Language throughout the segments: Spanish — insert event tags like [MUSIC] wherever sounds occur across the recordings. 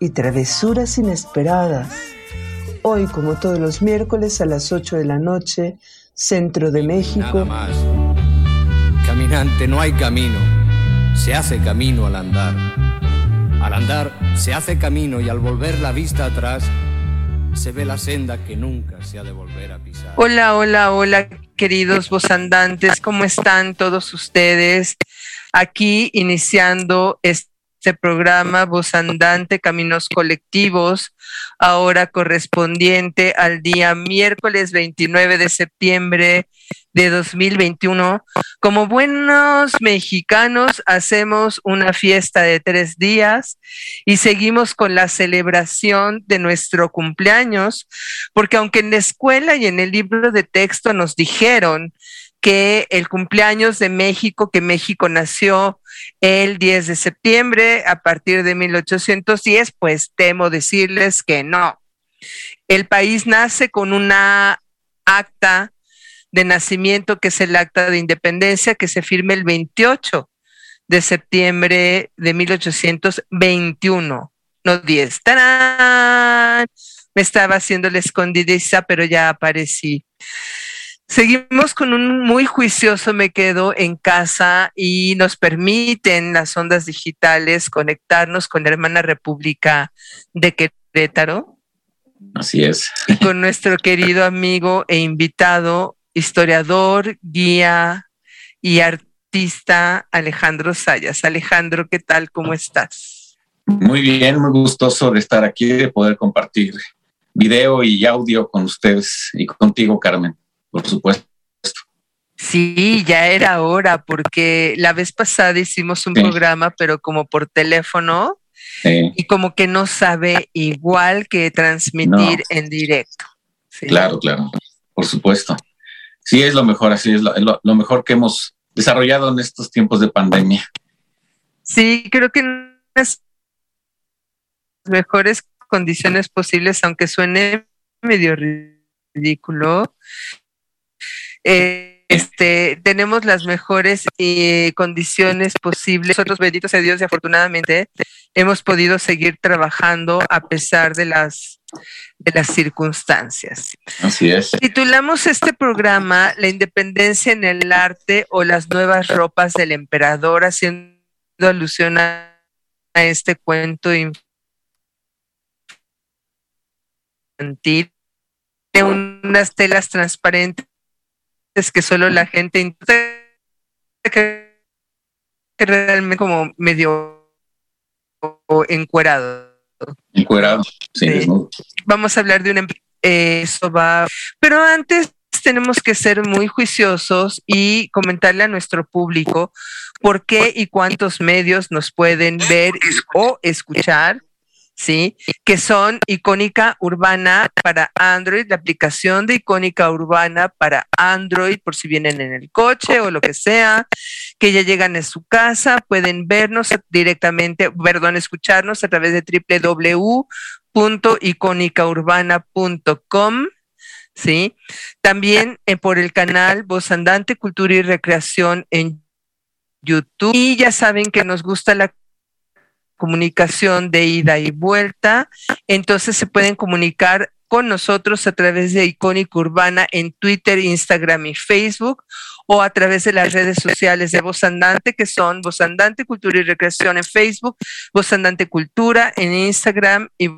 y travesuras inesperadas. Hoy, como todos los miércoles a las 8 de la noche, Centro de México. Nada más. Caminante, no hay camino. Se hace camino al andar. Al andar se hace camino y al volver la vista atrás se ve la senda que nunca se ha de volver a pisar. Hola, hola, hola, queridos vozandantes, ¿cómo están todos ustedes? Aquí iniciando este programa Voz Andante Caminos Colectivos, ahora correspondiente al día miércoles 29 de septiembre de 2021. Como buenos mexicanos, hacemos una fiesta de tres días y seguimos con la celebración de nuestro cumpleaños, porque aunque en la escuela y en el libro de texto nos dijeron que el cumpleaños de México, que México nació el 10 de septiembre a partir de 1810, pues temo decirles que no. El país nace con una acta de nacimiento, que es el acta de independencia, que se firma el 28 de septiembre de 1821, no 10. ¡Tarán! Me estaba haciendo la escondidiza, pero ya aparecí. Seguimos con un muy juicioso me quedo en casa y nos permiten las ondas digitales conectarnos con la hermana República de Querétaro. Así es. Y con nuestro querido amigo e invitado, historiador, guía y artista Alejandro Sayas. Alejandro, ¿qué tal? ¿Cómo estás? Muy bien, muy gustoso de estar aquí, de poder compartir video y audio con ustedes y contigo, Carmen por supuesto. Sí, ya era hora, porque la vez pasada hicimos un Sí. programa, pero como por teléfono, Sí, y como que no sabe igual que transmitir No. en directo. Sí. claro, claro, por supuesto. Sí, es lo mejor, así es lo, lo- lo mejor que hemos desarrollado en estos tiempos de pandemia. Sí, creo que en las mejores condiciones posibles, aunque suene medio ridículo. Eh, este, tenemos las mejores eh, condiciones posibles. Nosotros, benditos a Dios, y afortunadamente hemos podido seguir trabajando a pesar de las, de las circunstancias. Así es. Titulamos este programa La independencia en el arte o las nuevas ropas del emperador, haciendo alusión a, a este cuento infantil de unas telas transparentes que solo la gente que, realmente como medio encuerado. Encuerado, sí, vamos a hablar de un em- eh, eso va. Pero antes tenemos que ser muy juiciosos y comentarle a nuestro público por qué y cuántos medios nos pueden ver o escuchar sí que son icónica urbana para Android la aplicación de icónica urbana para Android por si vienen en el coche o lo que sea que ya llegan a su casa pueden vernos directamente perdón escucharnos a través de www icónicaurbana.com, ¿sí? También eh, por el canal Voz Andante Cultura y Recreación en YouTube. Y ya saben que nos gusta la comunicación de ida y vuelta, entonces se pueden comunicar con nosotros a través de Icónica Urbana en Twitter, Instagram y Facebook o a través de las redes sociales de Voz Andante, que son Voz Andante Cultura y Recreación en Facebook, Voz Andante Cultura en Instagram y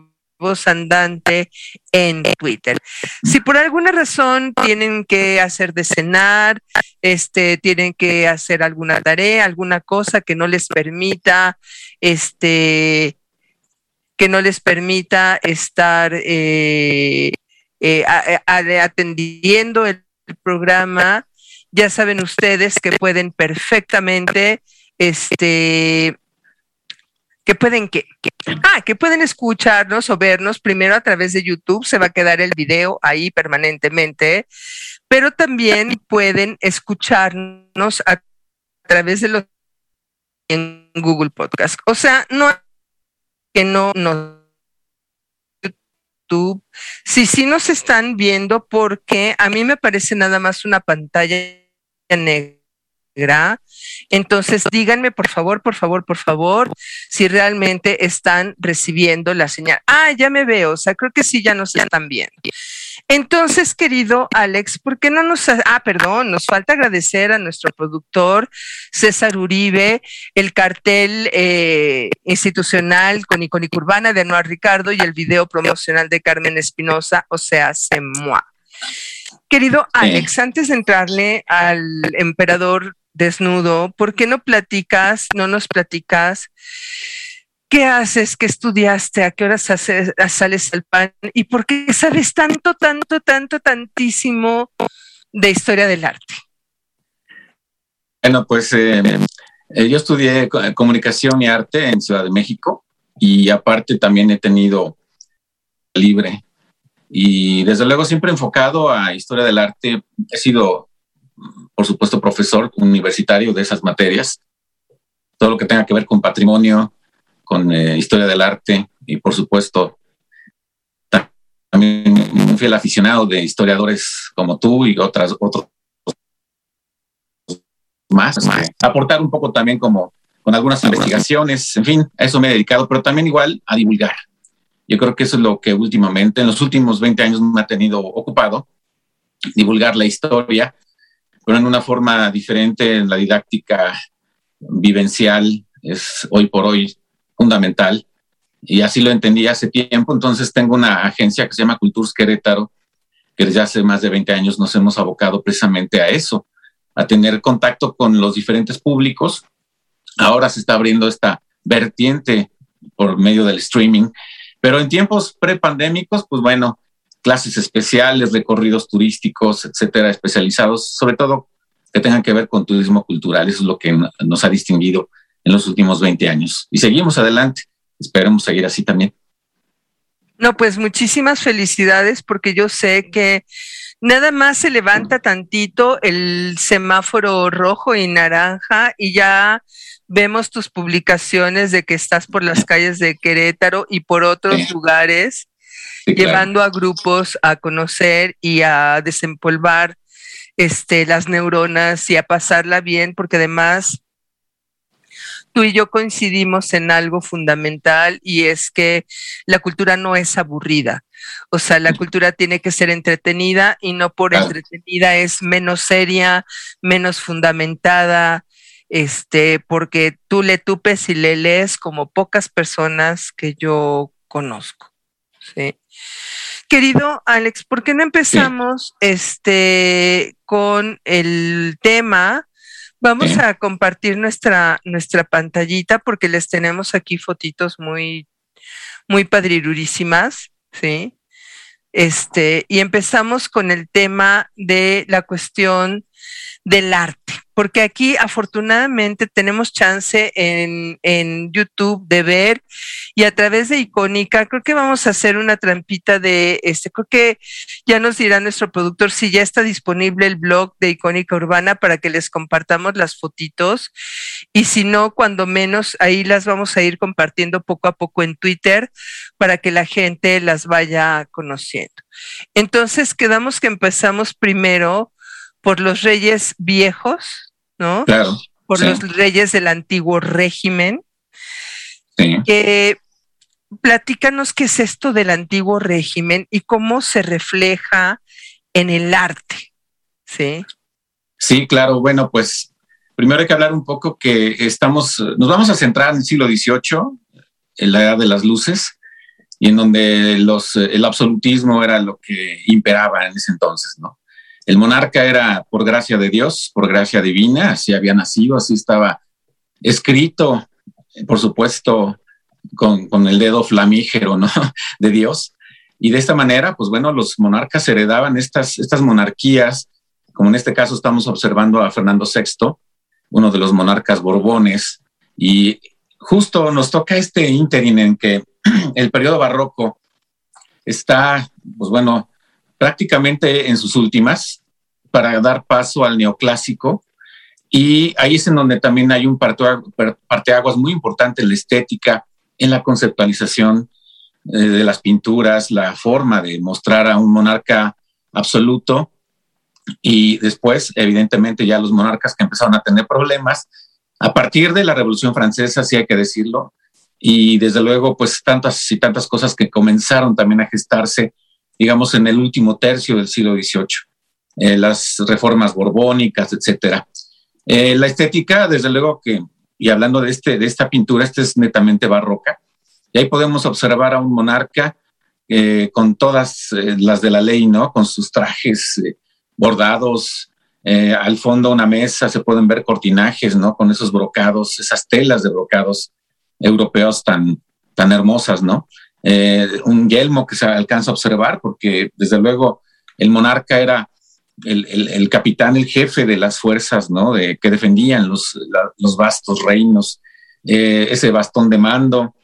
Voz Andante en Twitter. Si por alguna razón tienen que hacer de cenar, este, tienen que hacer alguna tarea, alguna cosa que no les permita, este, que no les permita estar eh, eh, a- a- atendiendo el programa, ya saben ustedes que pueden perfectamente este, que pueden que, ah, que pueden escucharnos o vernos primero a través de YouTube, se va a quedar el video ahí permanentemente, pero también pueden escucharnos a través de los en Google Podcast. O sea, no que no nos YouTube. Sí, sí nos están viendo porque a mí me parece nada más una pantalla negra entonces, díganme, por favor, por favor, por favor, si realmente están recibiendo la señal. Ah, ya me veo, o sea, creo que sí, ya nos están viendo. Entonces, querido Alex, ¿por qué no nos... Ah, perdón, nos falta agradecer a nuestro productor César Uribe, el cartel eh, institucional con Icónica Urbana de Anuar Ricardo y el video promocional de Carmen Espinosa, o sea, se Querido Alex, antes de entrarle al emperador desnudo, ¿por qué no platicas, no nos platicas? ¿Qué haces? ¿Qué estudiaste? ¿A qué horas sales al pan? ¿Y por qué sabes tanto, tanto, tanto, tantísimo de historia del arte? Bueno, pues eh, eh, yo estudié comunicación y arte en Ciudad de México y aparte también he tenido libre y desde luego siempre enfocado a historia del arte. He sido por supuesto, profesor universitario de esas materias, todo lo que tenga que ver con patrimonio, con eh, historia del arte y, por supuesto, también un fiel aficionado de historiadores como tú y otras, otros más. Aportar un poco también como con algunas investigaciones, en fin, a eso me he dedicado, pero también igual a divulgar. Yo creo que eso es lo que últimamente, en los últimos 20 años me ha tenido ocupado, divulgar la historia pero en una forma diferente en la didáctica vivencial es hoy por hoy fundamental y así lo entendí hace tiempo. Entonces tengo una agencia que se llama Culturs Querétaro, que desde hace más de 20 años nos hemos abocado precisamente a eso, a tener contacto con los diferentes públicos. Ahora se está abriendo esta vertiente por medio del streaming, pero en tiempos prepandémicos, pues bueno, clases especiales, recorridos turísticos, etcétera, especializados, sobre todo que tengan que ver con turismo cultural. Eso es lo que nos ha distinguido en los últimos 20 años. Y seguimos adelante. Esperemos seguir así también. No, pues muchísimas felicidades porque yo sé que nada más se levanta tantito el semáforo rojo y naranja y ya vemos tus publicaciones de que estás por las calles de Querétaro y por otros lugares llevando a grupos a conocer y a desempolvar este, las neuronas y a pasarla bien, porque además tú y yo coincidimos en algo fundamental y es que la cultura no es aburrida. O sea, la cultura tiene que ser entretenida y no por entretenida es menos seria, menos fundamentada, este, porque tú le tupes y le lees como pocas personas que yo conozco. ¿sí? Querido Alex, ¿por qué no empezamos este con el tema? Vamos a compartir nuestra, nuestra pantallita porque les tenemos aquí fotitos muy, muy padrirurísimas, ¿sí? Este, y empezamos con el tema de la cuestión del arte porque aquí afortunadamente tenemos chance en, YouTube de ver y a través de Icónica, creo que vamos a hacer una trampita de este, creo que ya nos dirá nuestro productor si ya está disponible el blog de Icónica Urbana para que les compartamos las fotitos y si no, cuando menos ahí las vamos a ir compartiendo poco a poco en Twitter para que la gente las vaya conociendo. Entonces, quedamos que empezamos primero por los reyes viejos, ¿no? Claro. Por los reyes del antiguo régimen. Sí. platícanos qué es esto del antiguo régimen y cómo se refleja en el arte. Sí. Sí, claro. Bueno, pues primero hay que hablar un poco que estamos, nos vamos a centrar en el siglo XVIII, en la edad de las luces, y en donde los, el absolutismo era lo que imperaba en ese entonces, ¿no? El monarca era por gracia de Dios, por gracia divina, así había nacido, así estaba escrito, por supuesto, con, el dedo flamígero ¿no? [LAUGHS] de Dios. Y de esta manera, pues bueno, los monarcas heredaban estas, estas monarquías, como en este caso estamos observando a Fernando VI, uno de los monarcas borbones, y justo nos toca este ínterin en que [CLEARS THROAT] el periodo barroco está, pues bueno, prácticamente en sus últimas para dar paso al neoclásico. Y ahí es en donde también hay un parteaguas muy importante en la estética, en la conceptualización eh, de las pinturas, la forma de mostrar a un monarca absoluto. Y después, evidentemente, ya los monarcas que empezaron a tener problemas, a partir de la Revolución Francesa, sí hay que decirlo, y desde luego, pues tantas y tantas cosas que comenzaron también a gestarse, digamos, en el último tercio del siglo XVIII, eh, las reformas borbónicas, etcétera. Eh, la estética, desde luego que, y hablando de, este, de esta pintura, esta es netamente barroca, y ahí podemos observar a un monarca eh, con todas las de la ley, ¿no? Con sus trajes bordados, al fondo una mesa, se pueden ver cortinajes, ¿no? Con esos brocados, esas telas de brocados europeos tan, tan hermosas, ¿no? Eh, un yelmo que se alcanza a observar, porque desde luego el monarca era el, capitán, el jefe de las fuerzas, ¿no? De, que defendían los, los vastos reinos, eh, ese bastón de mando,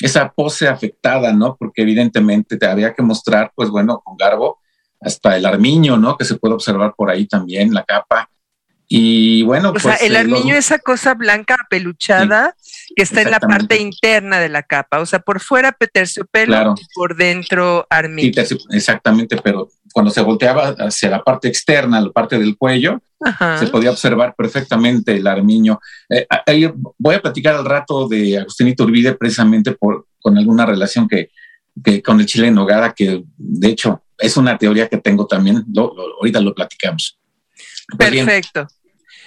esa pose afectada, ¿no? Porque evidentemente te había que mostrar, pues bueno, con garbo, hasta el armiño, ¿no? Que se puede observar por ahí también, la capa, y bueno, o pues. sea, el eh, armiño, es esa cosa blanca peluchada que está en la parte interna de la capa. O sea, por fuera terciopelo y por dentro armiño. exactamente, pero cuando se volteaba hacia la parte externa, la parte del cuello, se podía observar perfectamente el armiño. Eh, voy a platicar al rato de Agustín Iturbide precisamente por, con alguna relación que, que con el chile en nogada, que de hecho es una teoría que tengo también. ahorita lo platicamos. Pues Perfecto. Eh,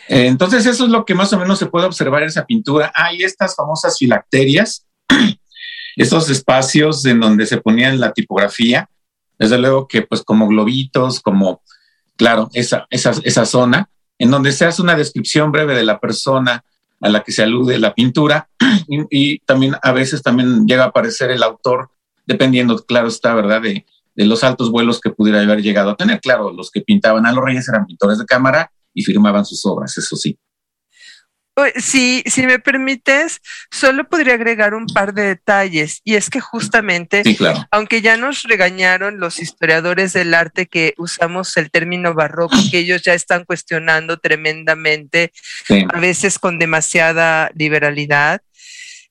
entonces, eso es lo que más o menos se puede observar en esa pintura. Hay estas famosas filacterias, [CLEARS THROAT] estos espacios en donde se ponían la tipografía, desde luego que pues como globitos, como, claro, esa, esa, esa zona, en donde se hace una descripción breve de la persona a la que se alude la pintura [CLEARS THROAT] y, también a veces también llega a aparecer el autor, dependiendo, claro está, ¿verdad?, de, de los altos vuelos que pudiera haber llegado a tener. Claro, los que pintaban a los reyes eran pintores de cámara y firmaban sus obras, eso sí. Si, si me permites, solo podría agregar un par de detalles. Y es que justamente, aunque ya nos regañaron los historiadores del arte que usamos el término barroco, que ellos ya están cuestionando tremendamente, a veces con demasiada liberalidad,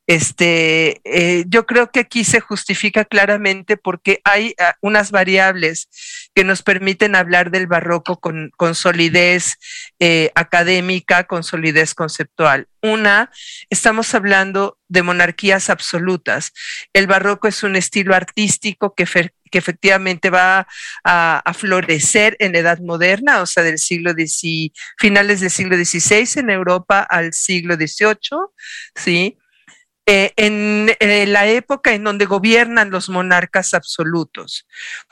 este, eh, yo creo que aquí se justifica claramente porque hay ah, unas variables que nos permiten hablar del barroco con, solidez eh, académica, con solidez conceptual. Una, estamos hablando de monarquías absolutas. El barroco es un estilo artístico que, que efectivamente va a, florecer en la edad moderna, o sea, del siglo XVI, finales del siglo XVI en Europa al siglo XVIII, ¿sí? Eh, en eh, la época en donde gobiernan los monarcas absolutos.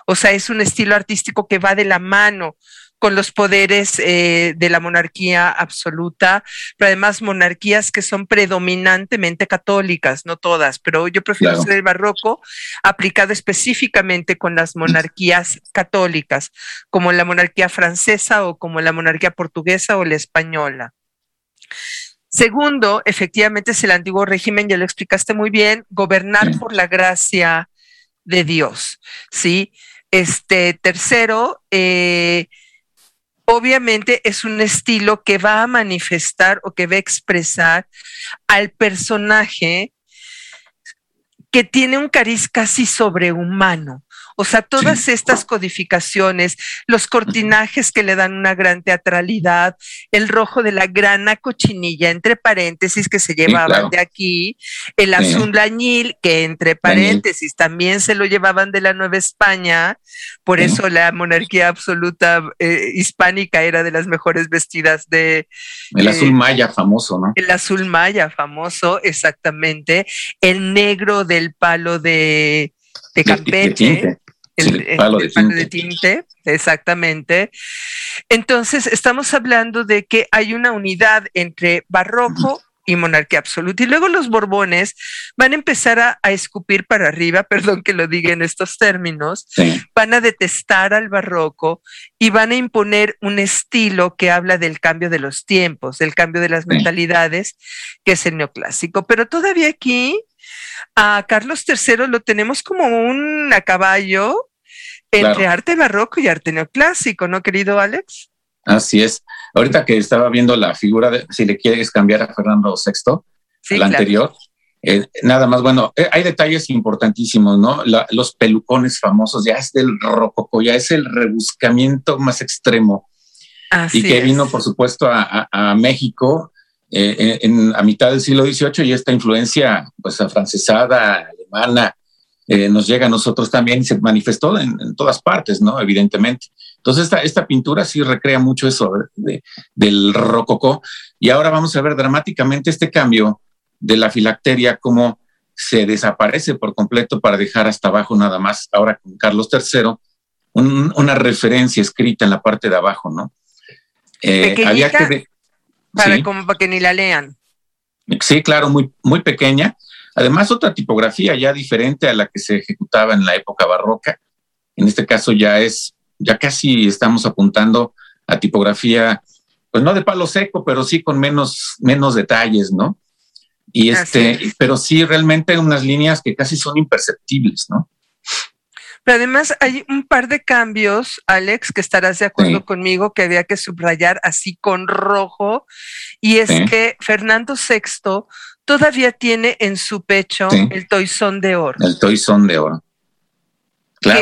O sea, es un estilo artístico que va de la mano con los poderes eh, de la monarquía absoluta, pero además monarquías que son predominantemente católicas, no todas, pero yo prefiero ser el barroco aplicado específicamente con las monarquías católicas, como la monarquía francesa o como la monarquía portuguesa o la española. Segundo, efectivamente es el antiguo régimen, ya lo explicaste muy bien, gobernar por la gracia de Dios, ¿sí? Este, tercero, eh, obviamente es un estilo que va a manifestar o que va a expresar al personaje que tiene un cariz casi sobrehumano, o sea, todas estas codificaciones, los cortinajes que le dan una gran teatralidad, el rojo de la grana cochinilla, entre paréntesis, que se llevaban de aquí, el azul lañil, que entre paréntesis también se lo llevaban de la Nueva España, por eso la monarquía absoluta eh, hispánica era de las mejores vestidas de... El azul maya famoso, ¿no? El azul maya famoso, exactamente. El negro del palo de, de Campeche el, palo, de, tinte. exactamente. Entonces, estamos hablando de que hay una unidad entre barroco y monarquía absoluta. Y luego los Borbones van a empezar a, escupir para arriba, [LAUGHS] perdón que lo diga en estos términos, van a detestar al barroco y van a imponer un estilo que habla del cambio de los tiempos, del cambio de las mentalidades, que es el neoclásico. Pero todavía aquí a Carlos III lo tenemos como un a caballo entre arte barroco y arte neoclásico, ¿no, querido Alex? Así es. Ahorita que estaba viendo la figura de si le quieres cambiar a Fernando VI, la anterior, eh, nada más, bueno, eh, hay detalles importantísimos, ¿no? los pelucones famosos, ya es del rococo, ya es el rebuscamiento más extremo. y que vino, por supuesto, a, México eh, en, a mitad del siglo XVIII y esta influencia, pues, afrancesada, alemana, nos llega a nosotros también y se manifestó en, en todas partes, ¿no? Evidentemente. Entonces, esta, esta pintura sí recrea mucho eso del rococó. Y ahora vamos a ver dramáticamente este cambio de la filacteria, cómo se desaparece por completo para dejar hasta abajo nada más, ahora con Carlos III, una referencia escrita en la parte de abajo, ¿no? Eh, había que para, como para que ni la lean. Sí, claro, muy, muy pequeña. Además, otra tipografía ya diferente a la que se ejecutaba en la época barroca. En este caso ya es ya casi estamos apuntando a tipografía, pues no de palo seco, pero sí con menos, menos detalles, ¿no? Y este, pero sí realmente unas líneas que casi son imperceptibles, ¿no? Pero además hay un par de cambios, Alex, que estarás de acuerdo conmigo, que había que subrayar así con rojo, y es que Fernando VI todavía tiene en su pecho el toizón de oro. El toizón de oro. Claro.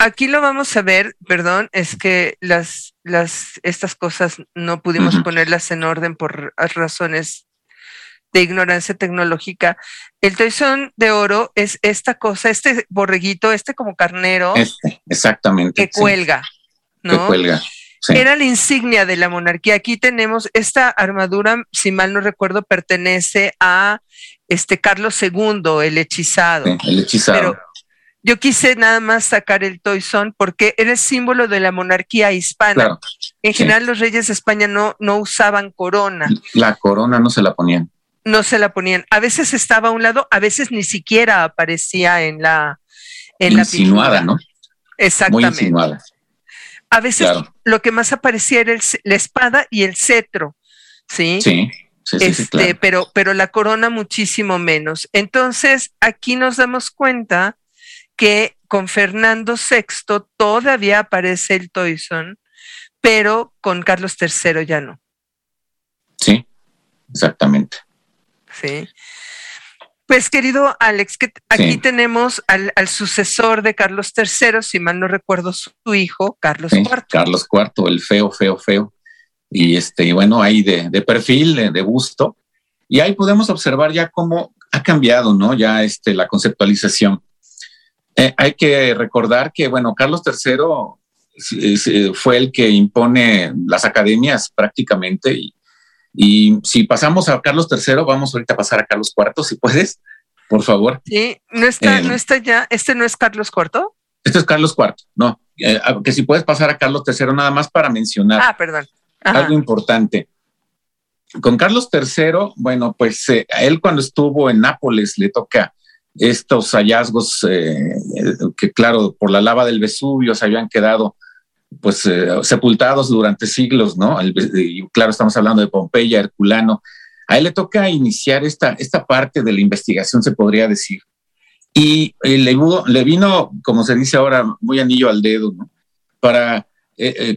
Aquí lo vamos a ver, perdón, es que las, las, estas cosas no pudimos ponerlas en orden por razones de ignorancia tecnológica. El toizón de oro es esta cosa, este borreguito, este como carnero. Este, exactamente. Que cuelga, ¿no? Que cuelga. Era la insignia de la monarquía. Aquí tenemos esta armadura, si mal no recuerdo, pertenece a este Carlos II, el hechizado. el hechizado. Yo quise nada más sacar el toisón porque era el símbolo de la monarquía hispana. en general los reyes de España no, no usaban corona. La corona no se la ponían. No se la ponían. A veces estaba a un lado, a veces ni siquiera aparecía en la en insinuada, ¿no? Exactamente. Muy insinuada. A veces lo que más aparecía era la espada y el cetro, ¿sí? Sí. Sí, este, pero, pero la corona muchísimo menos. Entonces, aquí nos damos cuenta que con Fernando VI todavía aparece el Toison, pero con Carlos III ya no. Sí, exactamente. Sí. Pues querido Alex, que aquí tenemos al, sucesor de Carlos III, si mal no recuerdo su hijo, Carlos IV. Carlos IV, el feo, feo, feo. Y este, bueno, ahí de, de perfil, de, de, busto. Y ahí podemos observar ya cómo ha cambiado, ¿no? Ya este, la conceptualización. Eh, hay que recordar que, bueno, Carlos III fue el que impone las academias prácticamente y, y si pasamos a Carlos III, vamos ahorita a pasar a Carlos IV, si puedes, por favor. Sí, no está, no está ya, este no es Carlos IV. Este es Carlos IV, no, eh, que si puedes pasar a Carlos III nada más para mencionar. Ah, perdón. Algo importante. Con Carlos III, bueno, pues eh, a él cuando estuvo en Nápoles le toca estos hallazgos eh, que, claro, por la lava del Vesubio se habían quedado pues eh, sepultados durante siglos, ¿no? y claro, estamos hablando de Pompeya, Herculano. A él le toca iniciar esta, esta parte de la investigación, se podría decir. Y eh, le, vino, como se dice ahora, muy anillo al dedo. Para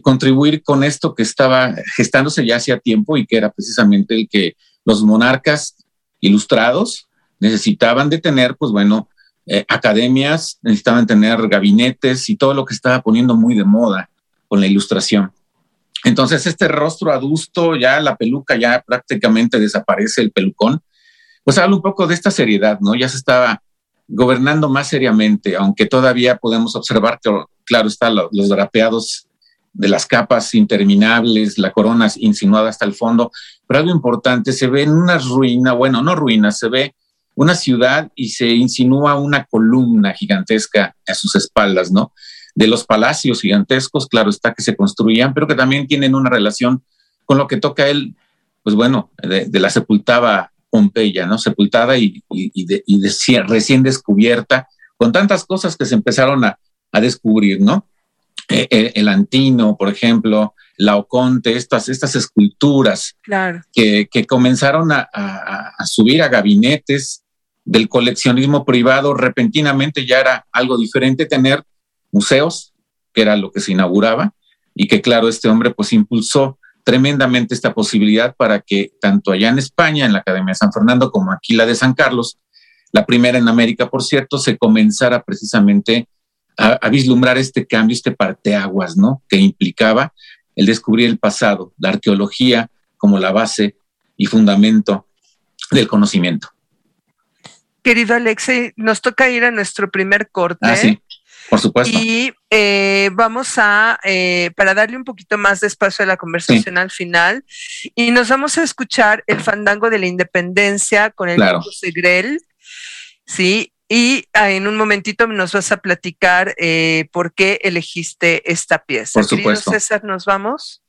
contribuir con esto que estaba gestándose ya hacía tiempo y que era precisamente el que los monarcas ilustrados necesitaban de tener, pues bueno, eh, academias, necesitaban tener gabinetes y todo lo que estaba poniendo muy de moda con la ilustración. Entonces, este rostro adusto, ya la peluca ya prácticamente desaparece, el pelucón, pues habla un poco de esta seriedad, ¿no? Ya se estaba gobernando más seriamente, aunque todavía podemos observar que, claro, están los drapeados de las capas interminables, la corona insinuada hasta el fondo, pero algo importante, se ve en una ruina, bueno, no ruina, se ve una ciudad y se insinúa una columna gigantesca a sus espaldas, ¿no? De los palacios gigantescos, claro está que se construían, pero que también tienen una relación con lo que toca él pues bueno, de, la sepultada Pompeya, ¿no? Sepultada y, recién descubierta, con tantas cosas que se empezaron a, descubrir, ¿no? Eh, eh, el Antino, por ejemplo, la Oconte, estas, estas esculturas que, comenzaron a, a, subir a gabinetes del coleccionismo privado, repentinamente ya era algo diferente tener museos, que era lo que se inauguraba, y que claro, este hombre pues impulsó tremendamente esta posibilidad para que tanto allá en España, en la Academia de San Fernando, como aquí la de San Carlos, la primera en América, por cierto, se comenzara precisamente a, vislumbrar este cambio, este parteaguas, ¿no? Que implicaba el descubrir el pasado, la arqueología como la base y fundamento del conocimiento. Querido Alexei, nos toca ir a nuestro primer corte. Ah, sí. Por supuesto. Y eh, vamos a, eh, para darle un poquito más de espacio a la conversación al final, y nos vamos a escuchar el fandango de la independencia con el claro. Segrel, ¿sí? Y ah, en un momentito nos vas a platicar eh, por qué elegiste esta pieza. Por supuesto. César, ¿nos vamos?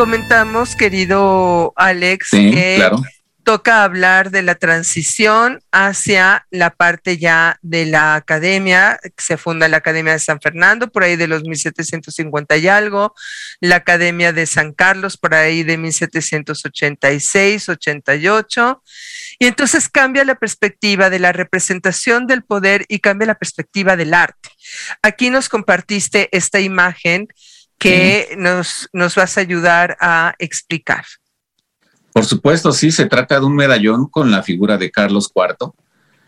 Comentamos, querido Alex, que claro toca hablar de la transición hacia la parte ya de la academia. Se funda la Academia de San Fernando por ahí de los 1750 y algo, la Academia de San Carlos por ahí de 1786, 88. Y entonces cambia la perspectiva de la representación del poder y cambia la perspectiva del arte. Aquí nos compartiste esta imagen que nos, nos vas a ayudar a explicar. Por supuesto, sí, se trata de un medallón con la figura de Carlos IV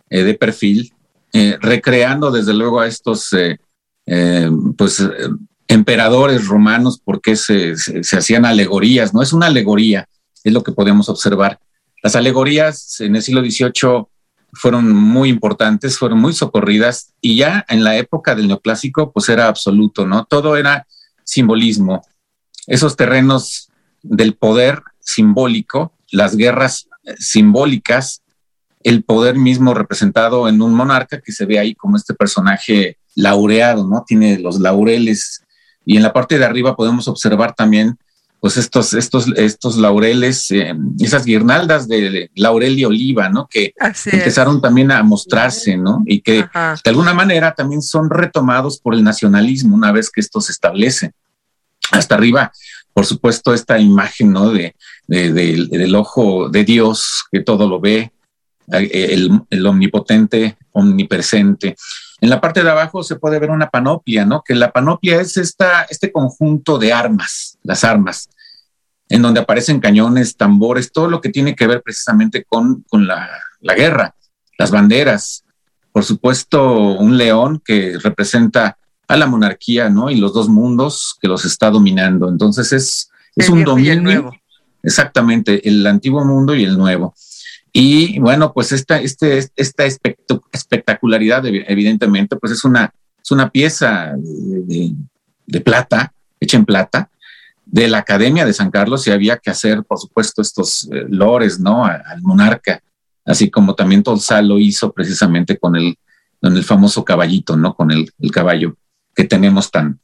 eh, de perfil, eh, recreando desde luego a estos eh, pues, emperadores romanos porque se, se, hacían alegorías, no es una alegoría, es lo que podemos observar. Las alegorías en el siglo XVIII fueron muy importantes, fueron muy socorridas y ya en la época del neoclásico pues era absoluto, ¿no? Todo era simbolismo. Esos terrenos del poder simbólico, las guerras eh, simbólicas, el poder mismo representado en un monarca que se ve ahí como este personaje laureado, ¿no? Tiene los laureles y en la parte de arriba podemos observar también pues estos, estos, estos laureles, eh, esas guirnaldas de laurel y oliva, ¿no? Que empezaron también a mostrarse, ¿no? Y que de alguna manera también son retomados por el nacionalismo una vez que esto se establece. Hasta arriba por supuesto, esta imagen ¿no? de, del ojo de Dios que todo lo ve, el, el, omnipotente, omnipresente. En la parte de abajo se puede ver una panoplia, ¿no? Que la panoplia es esta, este conjunto de armas, las armas, en donde aparecen cañones, tambores, todo lo que tiene que ver precisamente con, con la, la guerra, las banderas, por supuesto, un león que representa a la monarquía, ¿no? Y los dos mundos que los está dominando. Entonces es, es un dominio. Exactamente, el antiguo mundo y el nuevo. Y bueno, pues esta, este, esta espectacularidad, evidentemente, pues es una, es una pieza de, plata, hecha en plata, de la Academia de San Carlos y había que hacer, por supuesto, estos eh, lores, ¿no? al monarca, así como también Tolsa lo hizo precisamente con el, con el famoso caballito, ¿no? Con el, caballo que tenemos tan,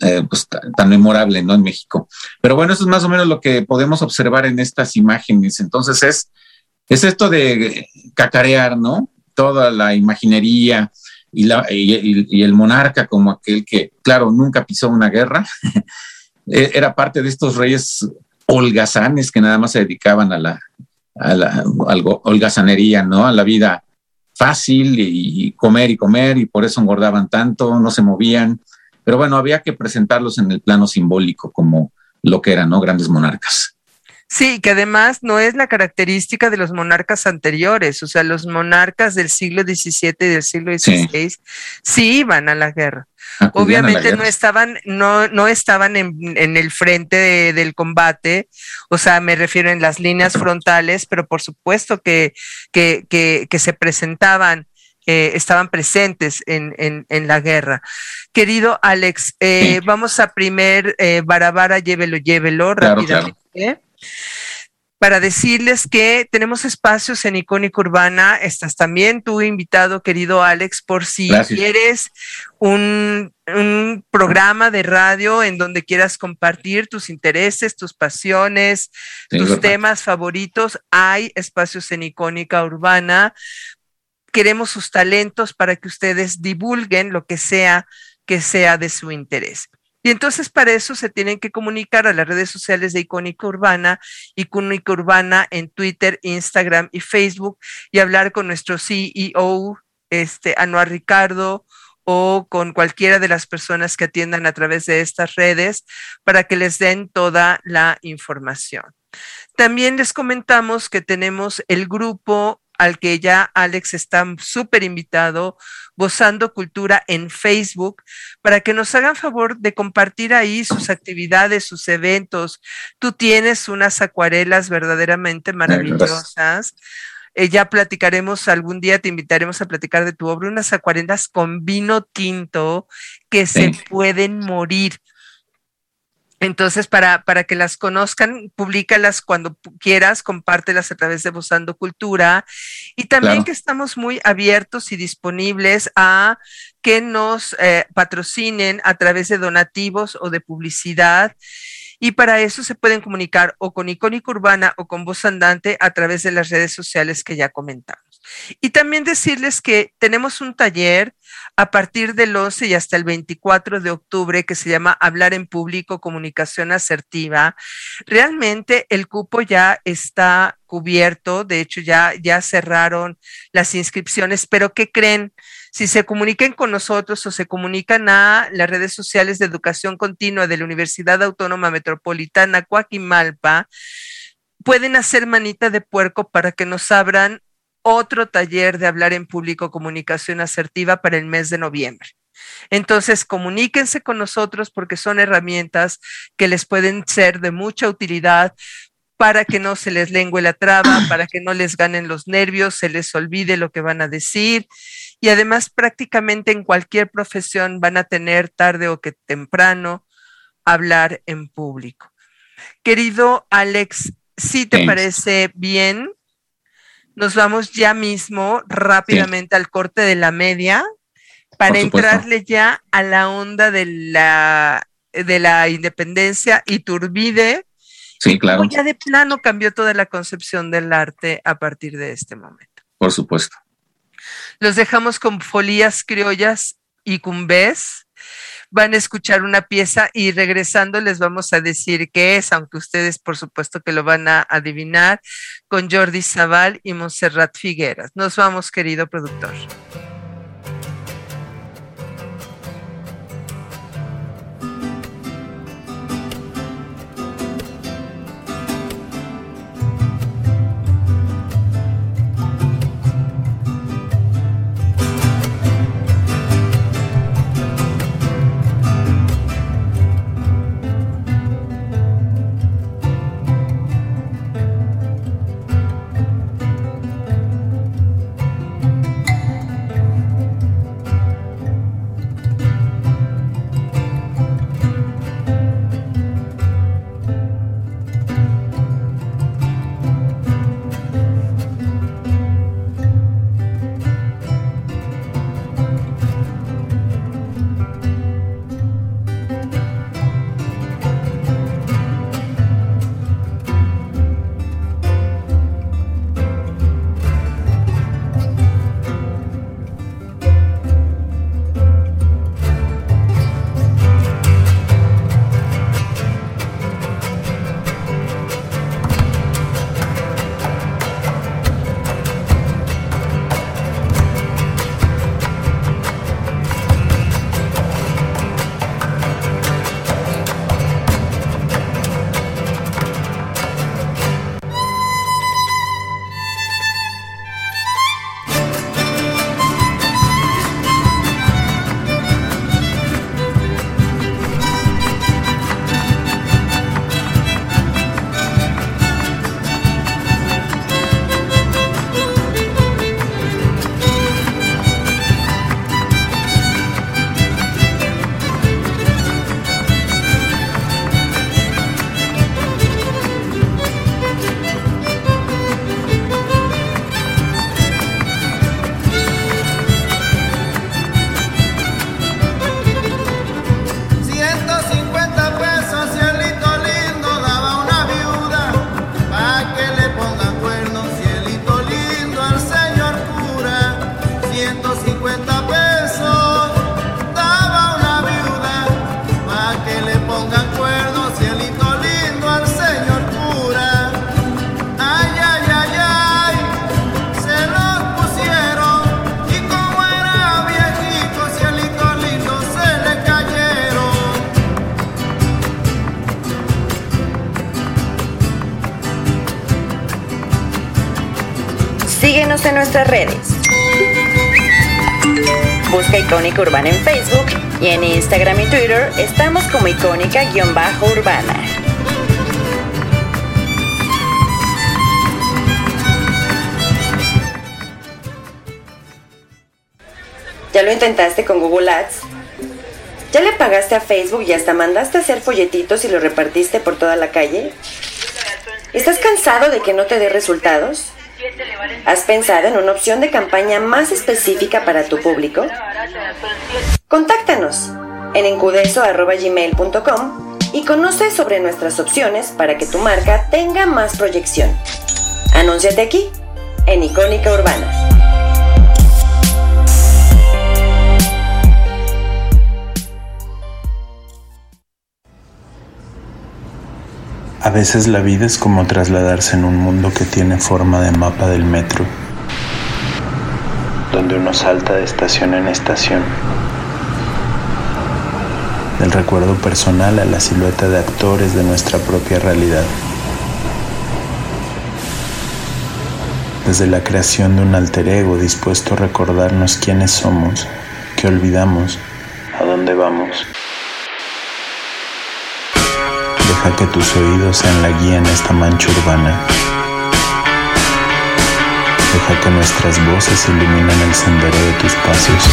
eh, pues, tan memorable ¿no? en México. Pero bueno, eso es más o menos lo que podemos observar en estas imágenes. Entonces es, es esto de cacarear, ¿no? Toda la imaginería y, la, y, el monarca como aquel que, claro, nunca pisó una guerra, [LAUGHS] e, era parte de estos reyes holgazanes que nada más se dedicaban a la, a la holgazanería, ¿no? A la vida fácil y, comer y comer y por eso engordaban tanto, no se movían. Pero bueno, había que presentarlos en el plano simbólico como lo que eran, ¿no? Grandes monarcas. Sí, que además no es la característica de los monarcas anteriores, o sea, los monarcas del siglo XVII y del siglo XVI sí, iban a la guerra. Obviamente no estaban, no, no estaban en, el frente del combate, o sea, me refiero en las líneas frontales, pero por supuesto que, que, que, se presentaban eh, estaban presentes en, en, la guerra. Querido Alex, eh, vamos a primer eh, Barabara, llévelo, llévelo rápidamente para decirles que tenemos espacios en Icónica Urbana. Estás también tú invitado, querido Alex, por si quieres un, programa de radio en donde quieras compartir tus intereses, tus pasiones, tus temas favoritos. Hay espacios en Icónica Urbana. Queremos sus talentos para que ustedes divulguen lo que sea que sea de su interés. Y entonces para eso se tienen que comunicar a las redes sociales de Icónica Urbana, Icónica Urbana en Twitter, Instagram y Facebook y hablar con nuestro CEO, este, Anuar Ricardo, o con cualquiera de las personas que atiendan a través de estas redes para que les den toda la información. También les comentamos que tenemos el grupo al que ya Alex está súper invitado, Gozando Cultura en Facebook, para que nos hagan favor de compartir ahí sus actividades, sus eventos. Tú tienes unas acuarelas verdaderamente maravillosas. Eh, ya platicaremos algún día, te invitaremos a platicar de tu obra, unas acuarelas con vino tinto que se pueden morir. Entonces, para, para que las conozcan, públicalas cuando quieras, compártelas a través de Bozando Cultura. Y también que estamos muy abiertos y disponibles a que nos eh, patrocinen a través de donativos o de publicidad Y para eso se pueden comunicar o con Icónica Urbana o con Voz Andante a través de las redes sociales que ya comentamos. Y también decirles que tenemos un taller a partir del 11 y hasta el 24 de octubre que se llama Hablar en Público, Comunicación Asertiva. Realmente el cupo ya está cubierto, de hecho ya, ya cerraron las inscripciones, pero ¿qué creen? Si se comuniquen con nosotros o se comunican a las redes sociales de educación continua de la Universidad Autónoma Metropolitana Coaquimalpa, pueden hacer manita de puerco para que nos abran otro taller de hablar en público, comunicación asertiva para el mes de noviembre. Entonces, comuníquense con nosotros porque son herramientas que les pueden ser de mucha utilidad para que no se les lengue la traba, para que no les ganen los nervios, se les olvide lo que van a decir. Y además, prácticamente en cualquier profesión van a tener tarde o que temprano hablar en público. Querido Alex, si te parece bien, nos vamos ya mismo rápidamente al corte de la media para entrarle ya a la onda de la, de la independencia y Turbide. Sí, claro. Ya de plano cambió toda la concepción del arte a partir de este momento. Por supuesto. Los dejamos con folías criollas y cumbés van a escuchar una pieza y regresando les vamos a decir qué es, aunque ustedes por supuesto que lo van a adivinar, con Jordi Zaval y Montserrat Figueras. Nos vamos, querido productor. Icónica Urbana en Facebook y en Instagram y Twitter estamos como icónica-urbana. ¿Ya lo intentaste con Google Ads? ¿Ya le pagaste a Facebook y hasta mandaste a hacer folletitos y lo repartiste por toda la calle? ¿Estás cansado de que no te dé resultados? ¿Has pensado en una opción de campaña más específica para tu público? Contáctanos en encudeso.gmail.com y conoce sobre nuestras opciones para que tu marca tenga más proyección. Anúnciate aquí, en Icónica Urbana. A veces la vida es como trasladarse en un mundo que tiene forma de mapa del metro, donde uno salta de estación en estación, del recuerdo personal a la silueta de actores de nuestra propia realidad. Desde la creación de un alter ego dispuesto a recordarnos quiénes somos, qué olvidamos, a dónde vamos. Deja que tus oídos sean la guía en esta mancha urbana. Deja que nuestras voces iluminen el sendero de tus pasos.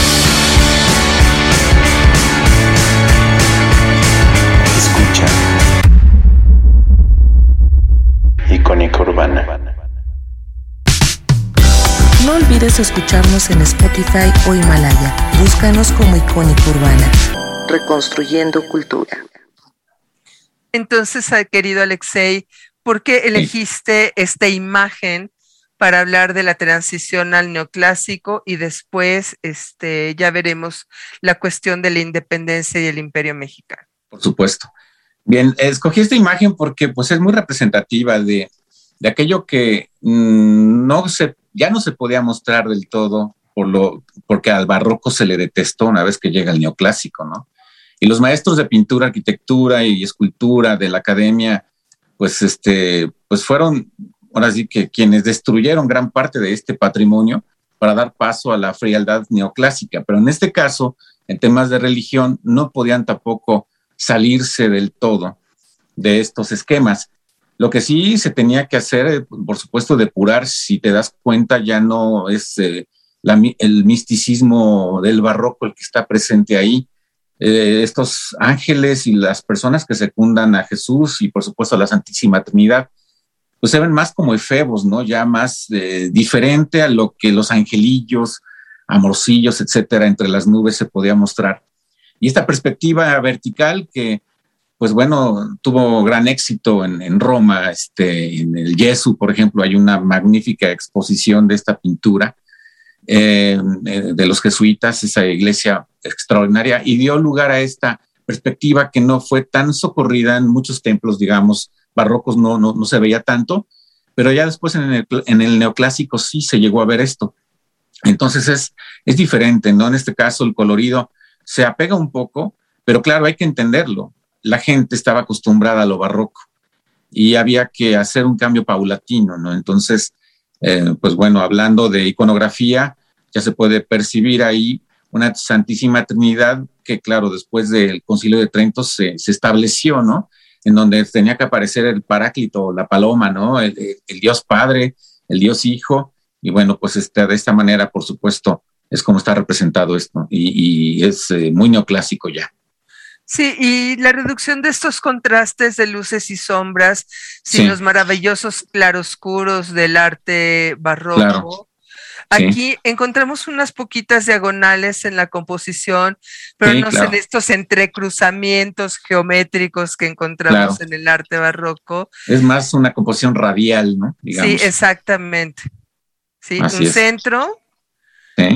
Escucha. Icónica Urbana. No olvides escucharnos en Spotify o Himalaya. Búscanos como Icónica Urbana. Reconstruyendo cultura. Entonces, ah, querido Alexei, ¿por qué elegiste esta imagen para hablar de la transición al neoclásico y después este, ya veremos la cuestión de la independencia y el imperio mexicano? Por supuesto. Bien, escogí esta imagen porque pues, es muy representativa de, de aquello que mm, no se, ya no se podía mostrar del todo por lo, porque al barroco se le detestó una vez que llega el neoclásico, ¿no? Y los maestros de pintura, arquitectura y escultura de la academia, pues, este, pues fueron, ahora sí que quienes destruyeron gran parte de este patrimonio para dar paso a la frialdad neoclásica. Pero en este caso, en temas de religión, no podían tampoco salirse del todo de estos esquemas. Lo que sí se tenía que hacer, eh, por supuesto, depurar, si te das cuenta, ya no es eh, el misticismo del barroco el que está presente ahí, eh, estos ángeles y las personas que secundan a Jesús y por supuesto a la Santísima Trinidad, pues se ven más como efebos, ¿no? Ya más eh, diferente a lo que los angelillos, amorcillos, etcétera, entre las nubes se podía mostrar. Y esta perspectiva vertical que, pues bueno, tuvo gran éxito en, Roma, este, en el Yesu, por ejemplo, hay una magnífica exposición de esta pintura eh, de los jesuitas, esa iglesia extraordinaria, y dio lugar a esta perspectiva que no fue tan socorrida en muchos templos, digamos, barrocos no, no, no se veía tanto, pero ya después en el, neoclásico sí se llegó a ver esto. Entonces es, es diferente, ¿no? En este caso el colorido se apega un poco, pero claro, hay que entenderlo. La gente estaba acostumbrada a lo barroco y había que hacer un cambio paulatino, ¿no? Entonces, eh, pues bueno, hablando de iconografía, ya se puede percibir ahí una Santísima Trinidad que, claro, después del Concilio de Trento se, estableció, ¿no? En donde tenía que aparecer el Paráclito, la paloma, ¿no? El, Dios Padre, el Dios Hijo, y bueno, pues este, de esta manera, por supuesto, es como está representado esto, y, es eh, muy neoclásico ya. Sí, y la reducción de estos contrastes de luces y sombras, sin los maravillosos claroscuros del arte barroco. Aquí encontramos unas poquitas diagonales en la composición, pero no en estos entrecruzamientos geométricos que encontramos en el arte barroco. Es más una composición radial, ¿no? Sí, exactamente. Sí, un centro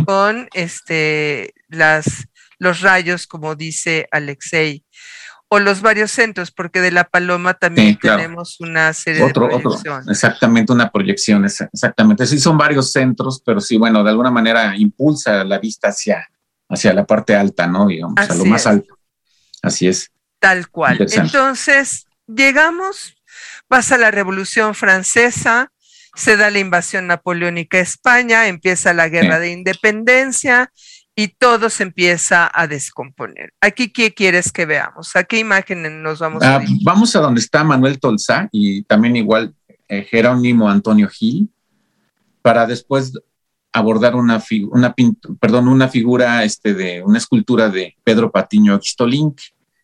con este las los rayos, como dice Alexei, o los varios centros, porque de la paloma también tenemos una serie de proyecciones. exactamente, una proyección, exactamente. Sí, son varios centros, pero sí, bueno, de alguna manera impulsa la vista hacia, hacia la parte alta, ¿no? Digamos, a lo más alto. Así es. Tal cual. Entonces, llegamos, pasa la Revolución Francesa, se da la invasión napoleónica a España, empieza la guerra de independencia y todo se empieza a descomponer. Aquí, ¿qué quieres que veamos? ¿A qué imagen nos vamos a? Ah, vamos a donde está Manuel Tolzá y también igual eh, Jerónimo Antonio Gil, para después abordar una, una, perdón, una figura este, de una escultura de Pedro Patiño Stolink.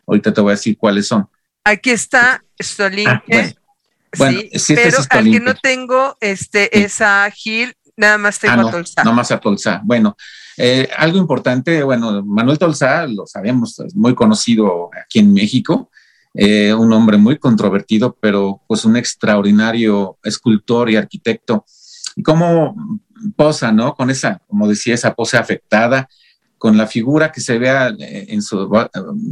Ahorita te voy a decir cuáles son. Aquí está Stolink. Ah, bueno. sí, este pero al que no tengo este, esa Gil, nada más tengo ah, a Tolzá. Nada más a Tolzá. Bueno, eh, algo importante, bueno, Manuel Tolzá, lo sabemos, es muy conocido aquí en México, eh, un hombre muy controvertido, pero pues un extraordinario escultor y arquitecto. Y cómo posa, ¿no? Con esa, como decía, esa pose afectada, con la figura que se vea eh, en su,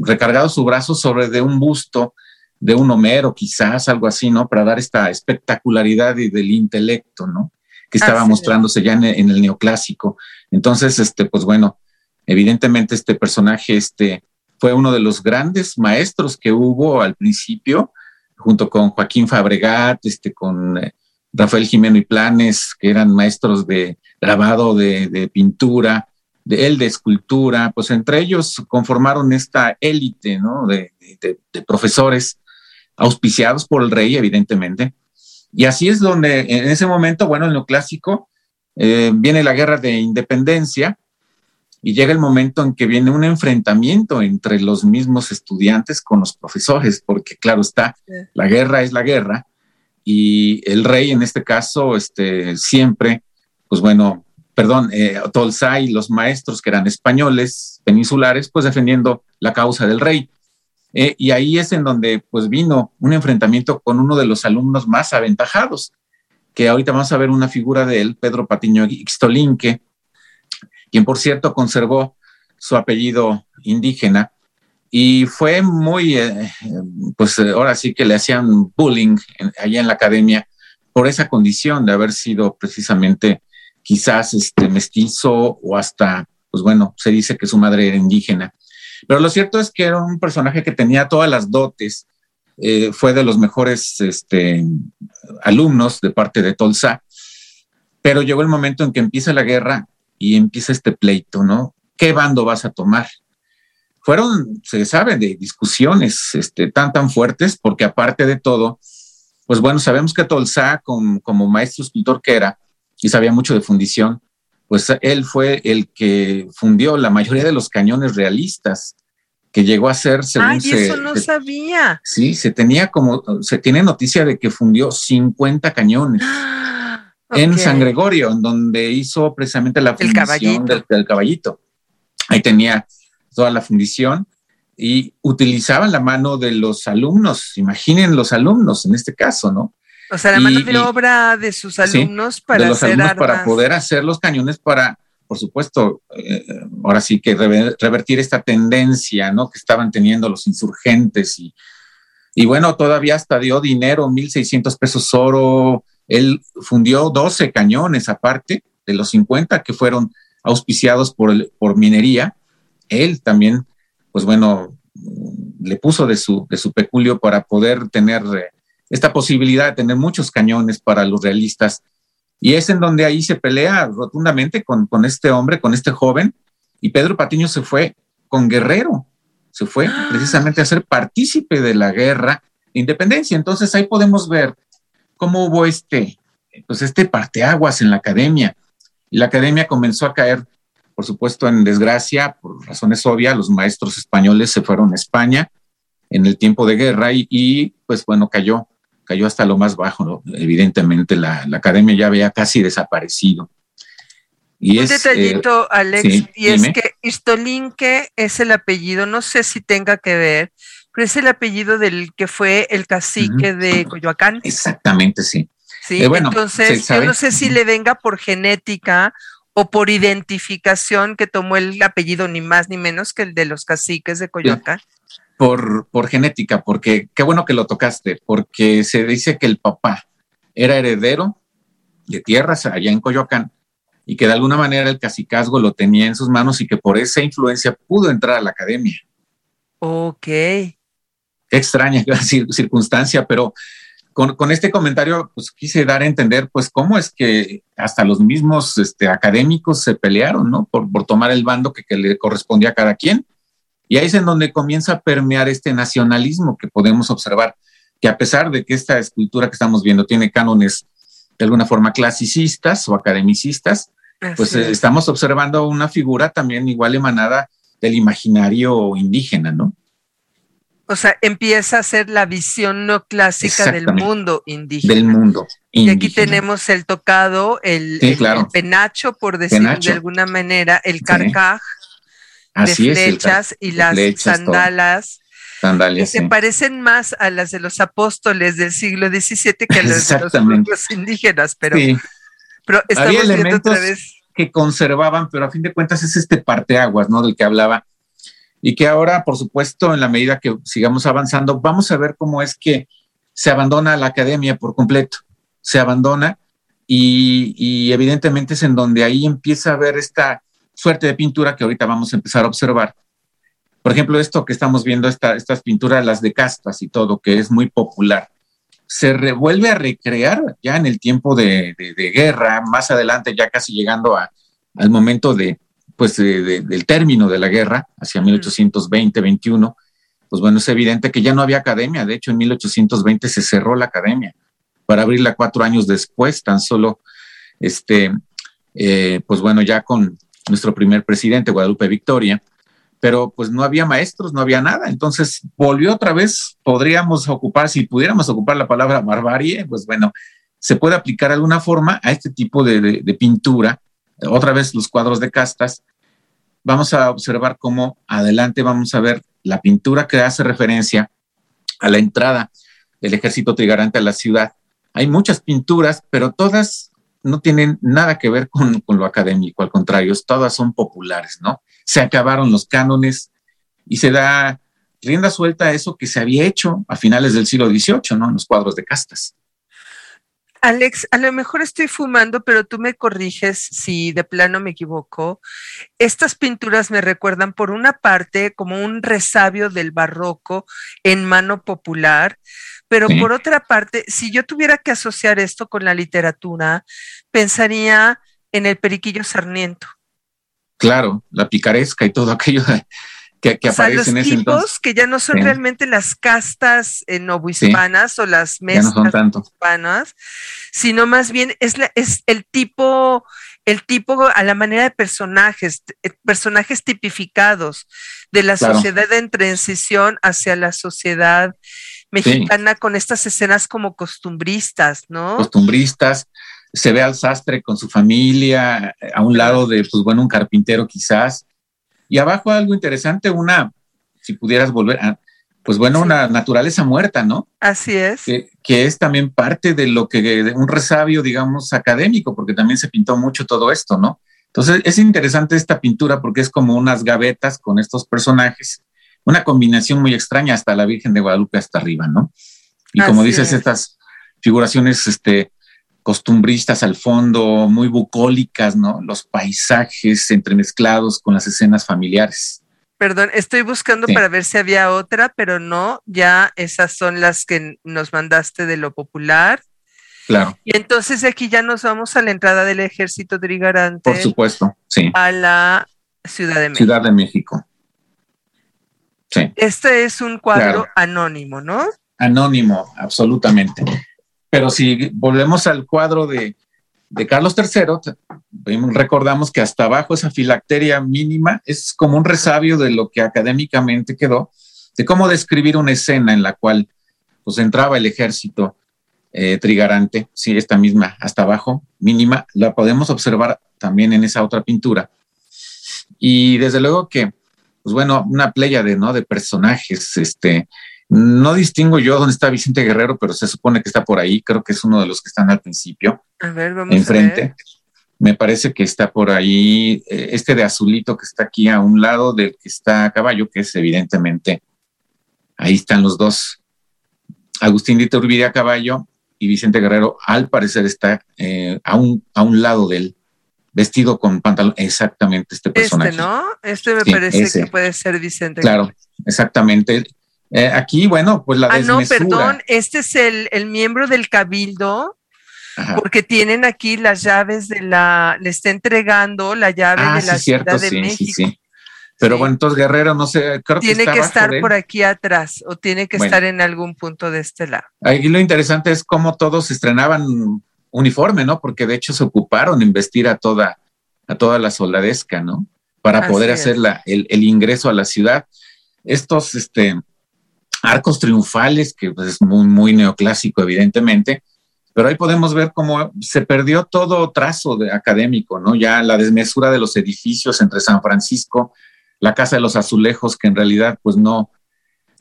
recargado su brazo sobre de un busto de un Homero, quizás algo así, ¿no? Para dar esta espectacularidad y del intelecto, ¿no? Que estaba mostrándose ya en, en, el neoclásico. Entonces, este, pues bueno, evidentemente este personaje, este, fue uno de los grandes maestros que hubo al principio, junto con Joaquín Fabregat, este, con eh, Rafael Jimeno y Planes, que eran maestros de grabado, de, pintura, de él de escultura, pues entre ellos conformaron esta élite ¿no? de, profesores auspiciados por el rey, evidentemente. Y así es donde en ese momento, bueno, en lo clásico, eh, viene la guerra de independencia, y llega el momento en que viene un enfrentamiento entre los mismos estudiantes con los profesores, porque claro está, la guerra es la guerra y el rey en este caso, este, siempre, pues bueno, perdón, eh, y los maestros que eran españoles, peninsulares, pues defendiendo la causa del rey. Eh, y ahí es en donde pues vino un enfrentamiento con uno de los alumnos más aventajados, que ahorita vamos a ver una figura de él, Pedro Patiño Ixtolinque, quien por cierto conservó su apellido indígena y fue muy, eh, pues eh, ahora sí que le hacían bullying allá en la academia por esa condición de haber sido precisamente quizás este mestizo o hasta, pues bueno, se dice que su madre era indígena. Pero lo cierto es que era un personaje que tenía todas las dotes, eh, fue de los mejores este, alumnos de parte de Tolsa, pero llegó el momento en que empieza la guerra y empieza este pleito, ¿no? ¿Qué bando vas a tomar? Fueron, se sabe, de discusiones este, tan, tan fuertes, porque aparte de todo, pues bueno, sabemos que Tolsá, como maestro escultor que era, y sabía mucho de fundición, pues él fue el que fundió la mayoría de los cañones realistas que llegó a ser según Ay, eso no sabía. Sí, se tenía como, se tiene noticia de que fundió 50 cañones. [GASPS] en San Gregorio, en donde hizo precisamente la fundición del, caballito. Ahí tenía toda la fundición y utilizaban la mano de los alumnos. Imaginen los alumnos en este caso, ¿no? O sea, la mano de obra de sus alumnos para de los alumnos para poder hacer los cañones para, por supuesto, eh, ahora sí que revertir esta tendencia, ¿no? Que estaban teniendo los insurgentes y, y bueno, todavía hasta dio dinero, 1.600 pesos oro, él fundió 12 cañones aparte de los 50 que fueron auspiciados por, por minería. Él también, pues bueno, le puso de su, de su peculio para poder tener eh, esta posibilidad de tener muchos cañones para los realistas. Y es en donde ahí se pelea rotundamente con, con este hombre, con este joven. Y Pedro Patiño se fue con Guerrero, se fue [GASPS] precisamente a ser partícipe de la guerra de independencia. Entonces ahí podemos ver cómo hubo este, pues este parteaguas en la academia. Y la academia comenzó a caer, por supuesto, en desgracia, por razones obvias. Los maestros españoles se fueron a España en el tiempo de guerra y, pues bueno, cayó, cayó hasta lo más bajo. Evidentemente, la, academia ya había casi desaparecido. Y Un detallito, eh, Alex, y es que Istolinque es el apellido, no sé si tenga que ver, pero es el apellido del que fue el cacique de Coyoacán. Exactamente, sí. Sí, eh, entonces yo no sé si le venga por genética o por identificación que tomó el apellido ni más ni menos que el de los caciques de Coyoacán. Por, por genética, porque qué bueno que lo tocaste, porque se dice que el papá era heredero de tierras allá en Coyoacán y que de alguna manera el cacicazgo lo tenía en sus manos y que por esa influencia pudo entrar a la academia. Ok extraña [LAUGHS] circunstancia, pero con, este comentario pues quise dar a entender pues cómo es que hasta los mismos este, académicos se pelearon, ¿no? Por, tomar el bando que, le correspondía a cada quien. Y ahí es en donde comienza a permear este nacionalismo que podemos observar, que a pesar de que esta escultura que estamos viendo tiene cánones de alguna forma clasicistas o academicistas, pues eh, estamos observando una figura también igual emanada del imaginario indígena, ¿no? O sea, empieza a ser la visión no clásica del mundo indígena. Del mundo. Y aquí tenemos el tocado, el, penacho, por decirlo de alguna manera, el carcaj de flechas y las sandalas. Sandalias, que se parecen más a las de los apóstoles del siglo XVII que a las de los pueblos indígenas, pero, pero estamos Había elementos otra vez. que conservaban, pero a fin de cuentas es este parteaguas, ¿no? Del que hablaba. Y que ahora, por supuesto, en la medida que sigamos avanzando, vamos a ver cómo es que se abandona la academia por completo. Se abandona y, y evidentemente es en donde ahí empieza a haber esta suerte de pintura que ahorita vamos a empezar a observar. Por ejemplo, esto que estamos viendo, estas pinturas, las de castas y todo, que es muy popular, se revuelve a recrear ya en el tiempo de, guerra, más adelante, ya casi llegando al momento de, pues, del término de la guerra, hacia 1820-21, pues bueno, es evidente que ya no había academia. De hecho, en 1820 se cerró la academia para abrirla cuatro años después, tan solo, este, eh, pues bueno, ya con nuestro primer presidente, Guadalupe Victoria, pero pues no había maestros, no había nada. Entonces volvió otra vez, podríamos ocupar, si pudiéramos ocupar la palabra barbarie, pues bueno, se puede aplicar de alguna forma a este tipo de, pintura. Otra vez los cuadros de castas. Vamos a observar cómo adelante vamos a ver la pintura que hace referencia a la entrada del ejército trigarante a la ciudad. Hay muchas pinturas, pero todas no tienen nada que ver con, con lo académico, al contrario, todas son populares, ¿no? se acabaron los cánones y se da rienda suelta a eso que se había hecho a finales del siglo XVIII, ¿no? En los cuadros de castas. Alex, a lo mejor estoy fumando, pero tú me corriges si de plano me equivoco. Estas pinturas me recuerdan, por una parte, como un resabio del barroco en mano popular, pero por otra parte, si yo tuviera que asociar esto con la literatura, pensaría en el Periquillo Sarniento. Claro, la picaresca y todo [LAUGHS] aquello que, que aparece en ese entonces. que ya no son realmente las castas eh, novohispanas o las mesas hispanas, sino más bien es, es el tipo, el tipo a la manera de personajes, eh, personajes tipificados de la sociedad en transición hacia la sociedad mexicana con estas escenas como costumbristas, ¿no? Costumbristas, se ve al sastre con su familia, a un lado de, pues bueno, un carpintero quizás, y abajo algo interesante, una, si pudieras volver, a, pues bueno, una naturaleza muerta, ¿no? Así es. Que, es también parte de lo que, de un resabio, digamos, académico, porque también se pintó mucho todo esto, ¿no? Entonces es interesante esta pintura porque es como unas gavetas con estos personajes, una combinación muy extraña hasta la Virgen de Guadalupe hasta arriba, ¿no? Y como dices, estas figuraciones, este, costumbristas al fondo, muy bucólicas, ¿no? Los paisajes entremezclados con las escenas familiares. Perdón, estoy buscando para ver si había otra, pero no, ya esas son las que nos mandaste de lo popular. Claro. Y entonces aquí ya nos vamos a la entrada del ejército trigarante. Por supuesto, sí. A la Ciudad de México. Ciudad de México. Sí. Este es un cuadro anónimo, ¿no? Anónimo, absolutamente. Pero si volvemos al cuadro de, Carlos III, recordamos que hasta abajo esa filacteria mínima es como un resabio de lo que académicamente quedó, de cómo describir una escena en la cual pues entraba el ejército eh, trigarante, sí, esta misma hasta abajo, mínima, la podemos observar también en esa otra pintura. Y desde luego que, pues bueno, una playa de, ¿no? de personajes, este, no distingo yo dónde está Vicente Guerrero, pero se supone que está por ahí. Creo que es uno de los que están al principio. A ver, vamos enfrente. A ver. Me parece que está por ahí eh, este de azulito que está aquí a un lado del que está a caballo, que es evidentemente ahí están los dos. Agustín de Iturbide a caballo y Vicente Guerrero, al parecer, está eh, a, un, a un lado de él, vestido con pantalón. Exactamente este, este personaje. Este, ¿no? Este me parece que puede ser Vicente. Claro, exactamente. Eh, aquí, bueno, pues la ah, no, perdón, este es el, miembro del cabildo, porque tienen aquí las llaves de la, le está entregando la llave ah, de la Ciudad de México. Sí, sí. Pero bueno, entonces Guerrero, no sé, creo tiene que, estar por aquí atrás o tiene que estar en algún punto de este lado. Aquí lo interesante es cómo todos estrenaban uniforme, ¿no? Porque de hecho se ocuparon en vestir a toda, a toda la soldadesca, ¿no? Para poder hacer la, el, el, ingreso a la ciudad. Estos, este, arcos triunfales, que pues, es muy, muy neoclásico, evidentemente, pero ahí podemos ver cómo se perdió todo trazo de académico, ¿no? Ya la desmesura de los edificios entre San Francisco, la Casa de los Azulejos, que en realidad, pues no,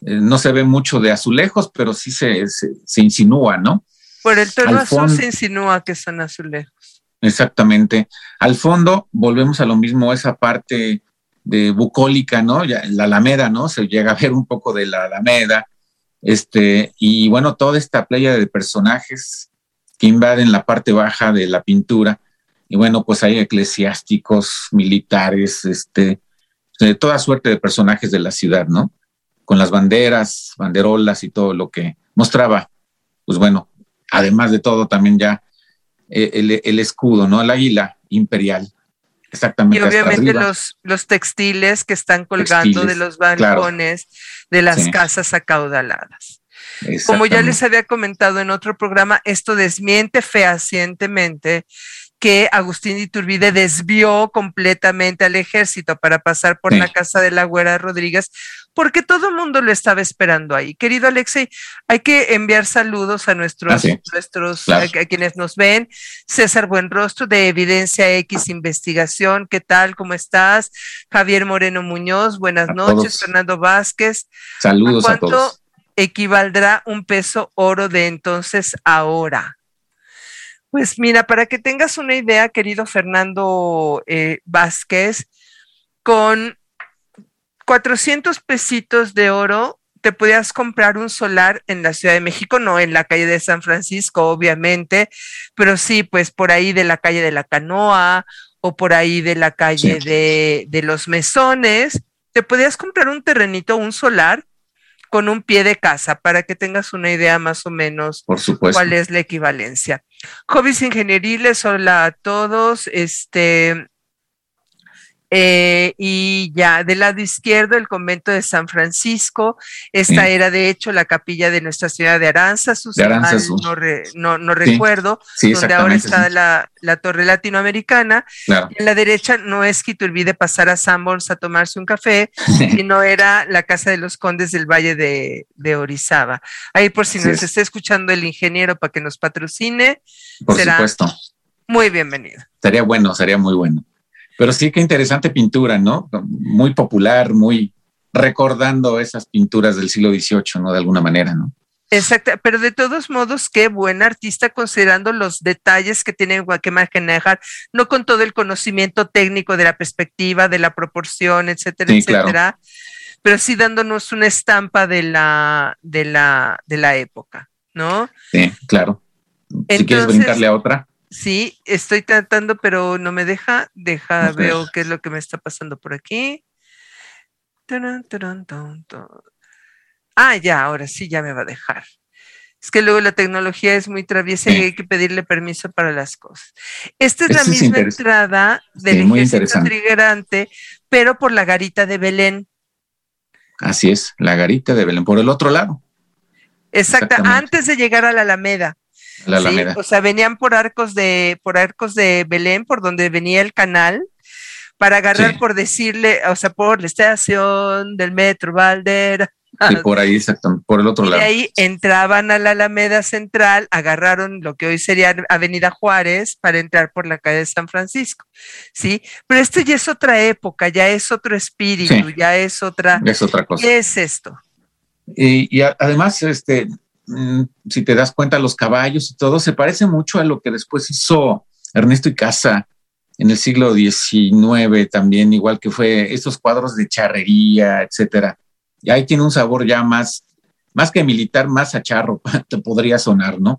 eh, no se ve mucho de azulejos, pero sí se, se, insinúa, ¿no? Por el tono azul se insinúa que son azulejos. Exactamente. Al fondo volvemos a lo mismo, esa parte de bucólica, ¿no? Ya, la Alameda, ¿no? Se llega a ver un poco de la Alameda, este, y bueno, toda esta playa de personajes que invaden la parte baja de la pintura, y bueno, pues hay eclesiásticos, militares, este, de toda suerte de personajes de la ciudad, ¿no? Con las banderas, banderolas y todo lo que mostraba, pues bueno, además de todo también ya eh, el, escudo, ¿no? El águila imperial. Exactamente. Y obviamente los, los textiles que están colgando de los balcones de las casas acaudaladas. Como ya les había comentado en otro programa, esto desmiente fehacientemente que Agustín Iturbide desvió completamente al ejército para pasar por la casa de la Güera Rodríguez, porque todo el mundo lo estaba esperando ahí. Querido Alexei, hay que enviar saludos a nuestros, ah, nuestros a, quienes nos ven. César Buenrostro de Evidencia X Investigación, ¿qué tal? ¿Cómo estás? Javier Moreno Muñoz, buenas noches. Fernando Vázquez. Saludos a, todos. ¿Cuánto equivaldrá un peso oro de entonces ahora? Pues mira, para que tengas una idea, querido Fernando eh, Vázquez, con 400 pesitos de oro te podías comprar un solar en la Ciudad de México, no en la calle de San Francisco, obviamente, pero sí, pues por ahí de la calle de la Canoa o por ahí de la calle de, de los Mesones, te podías comprar un terrenito, un solar con un pie de casa para que tengas una idea más o menos Por supuesto. cuál es la equivalencia. Hobbies ingenieriles, hola a todos. Este, eh, y ya del lado izquierdo el convento de San Francisco. Esta era de hecho la capilla de Nuestra Señora de Aranzazu, no, no, recuerdo, donde ahora está la, torre latinoamericana. En la derecha no es que te olvide pasar a Sanborns a tomarse un café, [LAUGHS] sino era la casa de los condes del Valle de, Orizaba. Ahí por si nos está escuchando el ingeniero para que nos patrocine, por será supuesto. muy bienvenido. Sería bueno, sería muy bueno. Pero sí que interesante pintura, ¿no? Muy popular, muy recordando esas pinturas del siglo XVIII, ¿no? De alguna manera, ¿no? Exacto, pero de todos modos, qué buen artista considerando los detalles que tiene que manejar, no con todo el conocimiento técnico de la perspectiva, de la proporción, etcétera, etcétera, pero sí dándonos una estampa de la, de la, de la época, ¿no? Sí, claro. Si quieres brincarle a otra. Sí, estoy tratando, pero no me deja. Deja, veo qué es lo que me está pasando por aquí. Ah, ya, ahora sí, ya me va a dejar. Es que luego la tecnología es muy traviesa y hay que pedirle permiso para las cosas. Esta es la misma entrada del ejército trigerante, pero por la garita de Belén. Así es, la garita de Belén, por el otro lado. Exacto, antes de llegar a la Alameda. O sea, venían por arcos de, por arcos de Belén, por donde venía el canal, para agarrar, por decirle, o sea, por la estación del metro Valdera. Y por ahí, exactamente, por el otro lado. Y ahí entraban a la Alameda Central, agarraron lo que hoy sería Avenida Juárez para entrar por la calle de San Francisco, ¿sí? Pero esto ya es otra época, ya es otro espíritu, ya es otra... Es otra cosa. ¿Qué es esto? Y, y además, este, si te das cuenta, los caballos y todo, se parece mucho a lo que después hizo Ernesto y Casa en el siglo XIX también, igual que fue estos cuadros de charrería, etcétera. Y ahí tiene un sabor ya más, más que militar, más a charro, [LAUGHS] te podría sonar, ¿no?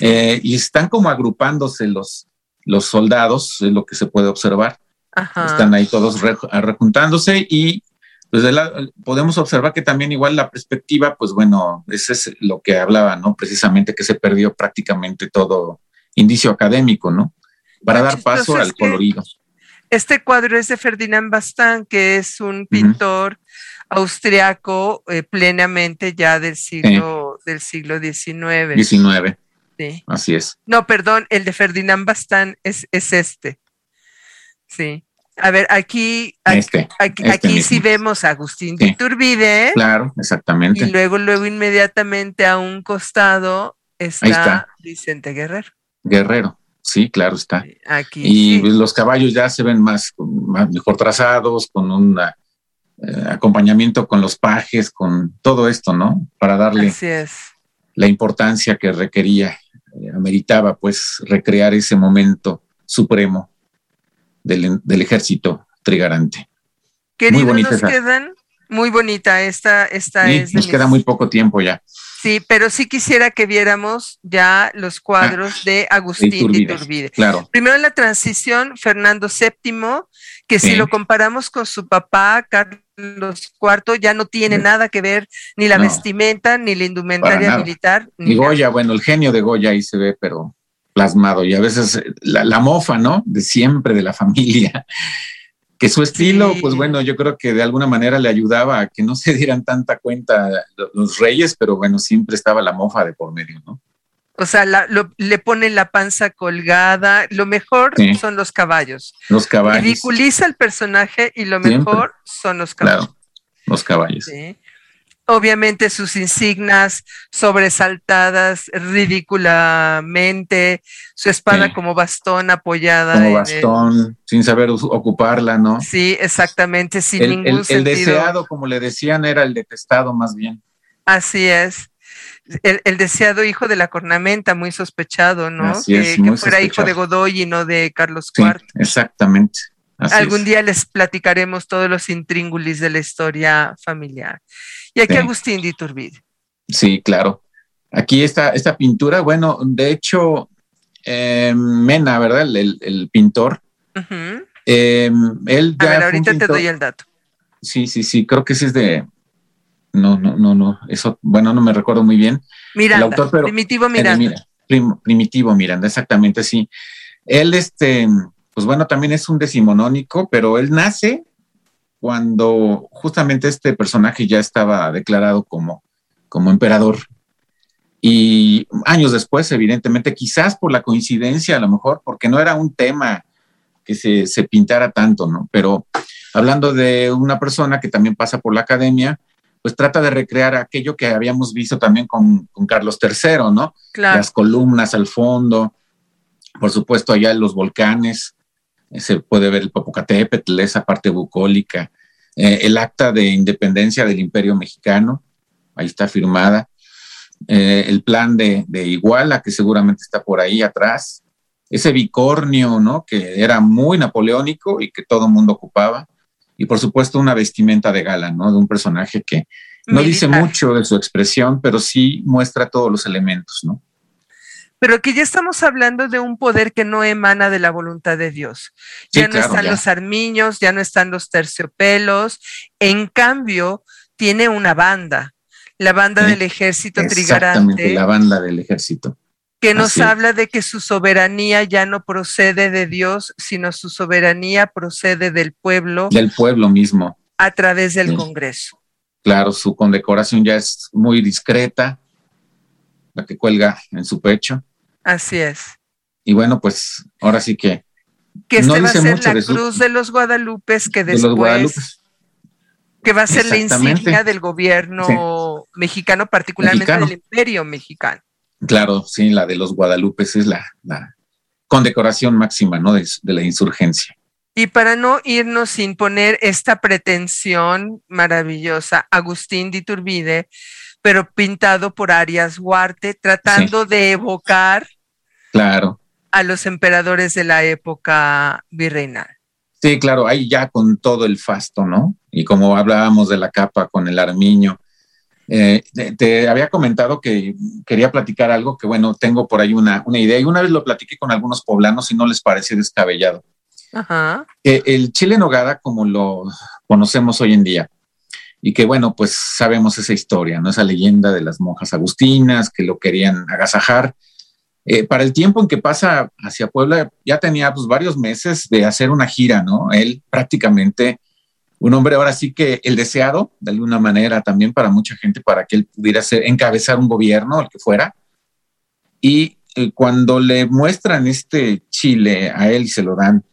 Eh, y están como agrupándose los, los soldados, es lo que se puede observar. Están ahí todos rejuntándose y pues podemos observar que también igual la perspectiva, pues bueno, ese es lo que hablaba, ¿no? Precisamente que se perdió prácticamente todo indicio académico, ¿no? Para dar paso al colorido. Este cuadro es de Ferdinand Bastán, que es un pintor austriaco eh, plenamente ya del siglo, del siglo XIX. 19. Sí. Así es. No, perdón, el de Ferdinand Bastán es, es este. Sí. A ver, aquí, aquí, este, este sí vemos a Agustín de Iturbide. Claro, exactamente. Y luego, luego inmediatamente a un costado está, Vicente Guerrero. Guerrero, sí, claro está. Aquí, y los caballos ya se ven más, más mejor trazados, con una eh, acompañamiento con los pajes, con todo esto, ¿no? Para darle la importancia que requería, eh, ameritaba pues recrear ese momento supremo del, ejército trigarante. Queridos, muy nos quedan, muy bonita esta, esta es. Nos queda muy poco tiempo ya. Sí, pero sí quisiera que viéramos ya los cuadros ah, de Agustín de Iturbide. Claro. Primero en la transición, Fernando VII, que si lo comparamos con su papá, Carlos IV, ya no tiene nada que ver ni la vestimenta, ni la indumentaria militar. Ni Goya, bueno, el genio de Goya ahí se ve, pero plasmado y a veces la, la mofa, ¿no? De siempre, de la familia [LAUGHS] que su estilo, pues bueno, yo creo que de alguna manera le ayudaba a que no se dieran tanta cuenta los reyes, pero bueno, siempre estaba la mofa de por medio, ¿no? O sea, le ponen la panza colgada. Lo mejor son los caballos. Los caballos. Ridiculiza el personaje y lo mejor son los caballos. Claro, los caballos. Sí obviamente sus insignias sobresaltadas ridículamente, su espada como bastón apoyada. Como bastón, sin saber ocuparla, ¿no? Sí, exactamente, sin ningún sentido. El deseado, como le decían, era el detestado más bien. Así es. El, deseado hijo de la cornamenta, muy sospechado, ¿no? que, fuera hijo de Godoy y no de Carlos IV. exactamente. Algún día les platicaremos todos los intríngulis de la historia familiar. Y aquí Agustín de Iturbide. Sí, claro. Aquí está esta pintura, bueno, de hecho, eh, Mena, ¿verdad? El, pintor. Eh, él A ver, ahorita te doy el dato. Sí, sí, sí, creo que ese es de. No, no, no, no. Eso, bueno, no me recuerdo muy bien. Miranda, el autor, pero, Primitivo Miranda. primitivo Miranda, exactamente, sí. Él, este, pues bueno, también es un decimonónico, pero él nace cuando justamente este personaje ya estaba declarado como, como emperador. Y años después, evidentemente, quizás por la coincidencia, a lo mejor, porque no era un tema que se, se pintara tanto, ¿no? Pero hablando de una persona que también pasa por la academia, pues trata de recrear aquello que habíamos visto también con, con Carlos III, ¿no? Las columnas al fondo, por supuesto allá los volcanes, se puede ver el Popocatépetl, esa parte bucólica, eh, el acta de independencia del Imperio Mexicano, ahí está firmada, eh, el plan de, Iguala, que seguramente está por ahí atrás, ese bicornio, ¿no? Que era muy napoleónico y que todo el mundo ocupaba, y por supuesto una vestimenta de gala, ¿no? De un personaje que no dice mucho de su expresión, pero sí muestra todos los elementos, ¿no? Pero que ya estamos hablando de un poder que no emana de la voluntad de Dios. Ya no están los armiños, ya no están los terciopelos, en cambio tiene una banda, la banda del ejército trigarante. la banda del ejército. Que nos habla de que su soberanía ya no procede de Dios, sino su soberanía procede del pueblo. Del pueblo mismo. A través del Congreso. Claro, su condecoración ya es muy discreta, la que cuelga en su pecho. Así es. Y bueno, pues ahora sí que. Que este va a ser la cruz de los Guadalupes, que después. Que va a ser la insignia del gobierno mexicano, particularmente del imperio mexicano. Claro, sí, la de los Guadalupes es la, condecoración máxima, ¿no? De, de la insurgencia. Y para no irnos sin poner esta pretensión maravillosa, Agustín de Iturbide pero pintado por Arias Huarte, tratando de evocar claro. a los emperadores de la época virreinal. Sí, claro, ahí ya con todo el fasto, ¿no? Y como hablábamos de la capa con el armiño, eh, te, había comentado que quería platicar algo que, bueno, tengo por ahí una, una, idea y una vez lo platiqué con algunos poblanos y no les pareció descabellado. Ajá. el chile nogada, como lo conocemos hoy en día, y que bueno, pues sabemos esa historia, ¿no? Esa leyenda de las monjas agustinas que lo querían agasajar. Eh, para el tiempo en que pasa hacia Puebla, ya tenía pues varios meses de hacer una gira, ¿no? Él prácticamente, un hombre ahora sí que el deseado, de alguna manera también para mucha gente, para que él pudiera ser, encabezar un gobierno, el que fuera. Y eh, cuando le muestran este chile a él y se lo dan,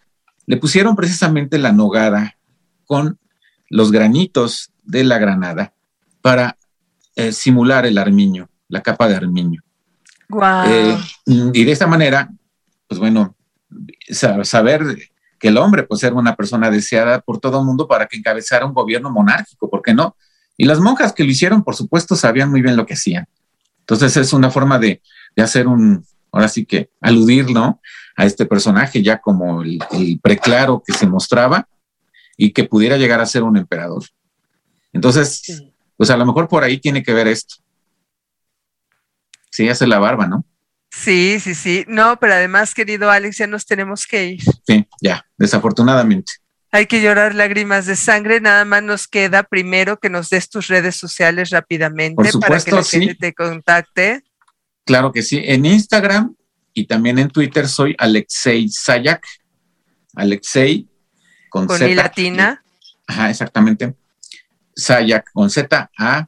le pusieron precisamente la nogada con los granitos de la granada para eh, simular el armiño, la capa de armiño. Eh, y de esta manera, pues bueno, saber que el hombre pues era una persona deseada por todo el mundo para que encabezara un gobierno monárquico, ¿por qué no? Y las monjas que lo hicieron, por supuesto, sabían muy bien lo que hacían. Entonces es una forma de, de hacer un, ahora sí que aludir, ¿no? A este personaje ya como el, el, preclaro que se mostraba y que pudiera llegar a ser un emperador. Entonces, pues a lo mejor por ahí tiene que ver esto. Sí, hace la barba, ¿no? Sí, sí, sí. No, pero además, querido Alex, ya nos tenemos que ir. Sí, ya, desafortunadamente. Hay que llorar lágrimas de sangre. Nada más nos queda primero que nos des tus redes sociales rápidamente Por supuesto, para que la sí. gente te contacte. Claro que sí. En Instagram y también en Twitter soy Alexei Sayak. Alexei con, Con Z. I latina. Ajá, exactamente. Sayak con Z A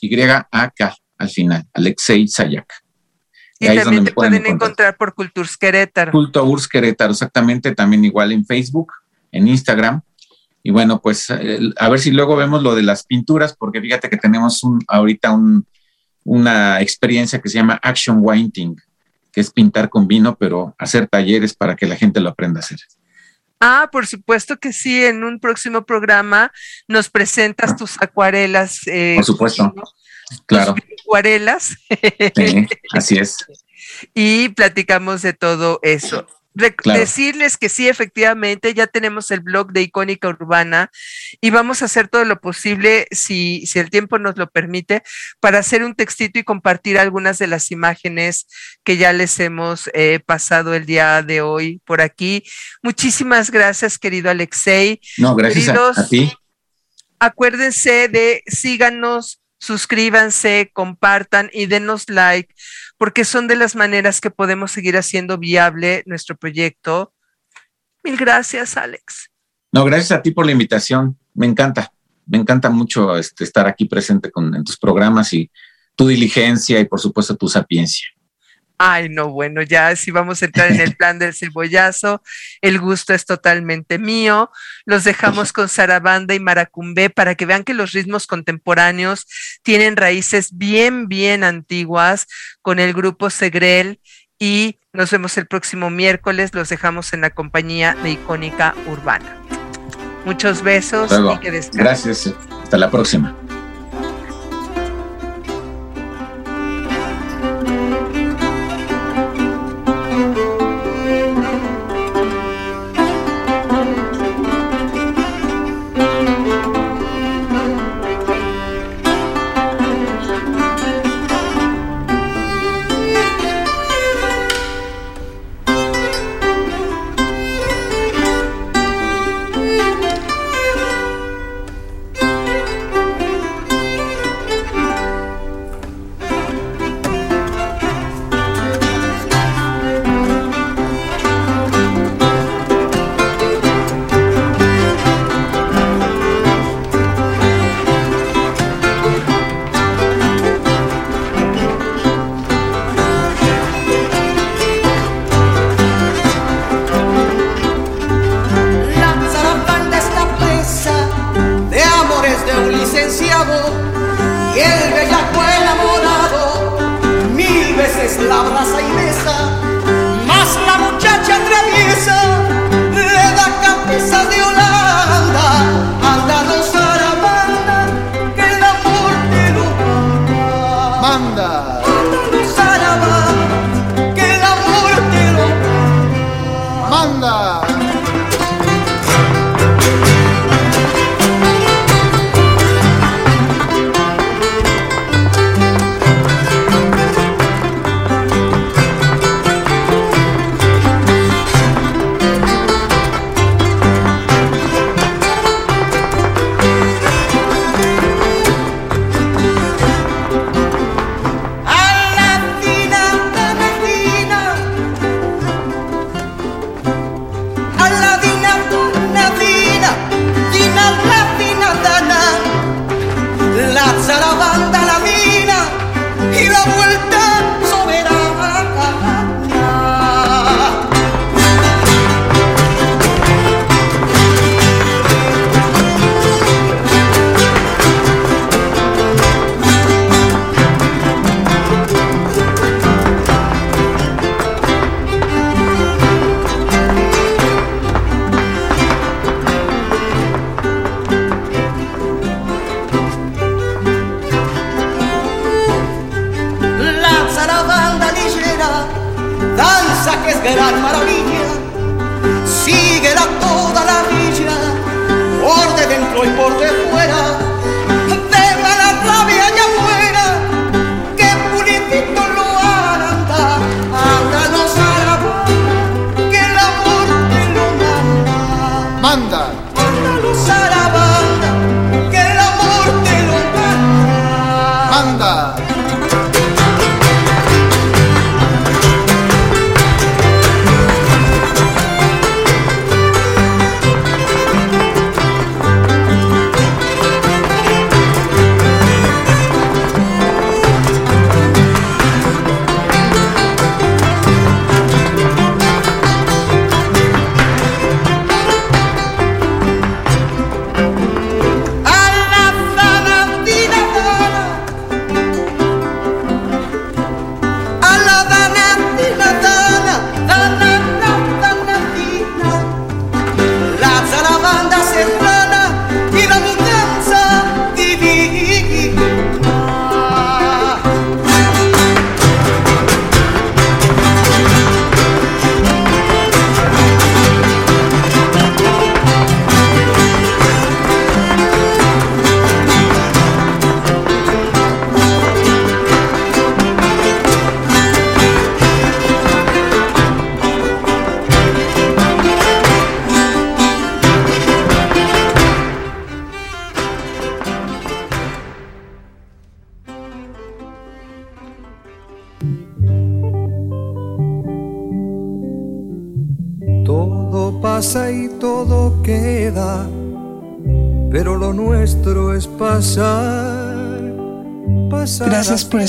Y A K al final. Alexei Sayak. Y también te pueden pueden encontrar. encontrar por Culturs Querétaro. Exactamente, también igual en Facebook, en Instagram. Y bueno, pues a ver si luego vemos lo de las pinturas, porque fíjate que tenemos un, ahorita un, una experiencia que se llama Action Whiting, que es pintar con vino, pero hacer talleres para que la gente lo aprenda a hacer. Ah, por supuesto que sí. En un próximo programa nos presentas tus acuarelas. eh, Por supuesto, claro. acuarelas Sí, así es. [LAUGHS] y platicamos de todo eso. Claro. Decirles que sí, efectivamente, ya tenemos el blog de Icónica Urbana y vamos a hacer todo lo posible, si, si el tiempo nos lo permite, para hacer un textito y compartir algunas de las imágenes que ya les hemos eh, pasado el día de hoy por aquí. Muchísimas gracias, querido Alexei. No, gracias a, a ti. Acuérdense de síganos, suscríbanse, compartan y denos like, porque son de las maneras que podemos seguir haciendo viable nuestro proyecto. Mil gracias, Alex. No, gracias a ti por la invitación. Me encanta, me encanta mucho este, estar aquí presente con, en tus programas y tu diligencia y por supuesto tu sapiencia. Ay, no, bueno, ya si vamos a entrar en el [LAUGHS] plan del cebollazo, el gusto es totalmente mío. Los dejamos con zarabanda y maracumbé para que vean que los ritmos contemporáneos tienen raíces bien, bien antiguas con el grupo Segrel y nos vemos el próximo miércoles. Los dejamos en la compañía de Icónica Urbana. Muchos besos y que descansen. gracias. Hasta la próxima.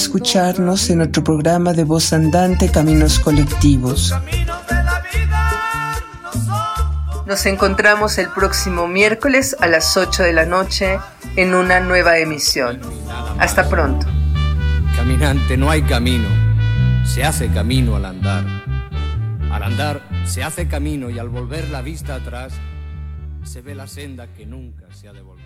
Escucharnos en nuestro programa de voz andante Caminos Colectivos. Nos encontramos el próximo miércoles a las 8 de la noche en una nueva emisión. Hasta pronto. Caminante, no hay camino, se hace camino al andar. Al andar se hace camino y al volver la vista atrás se ve la senda que nunca se ha de volver.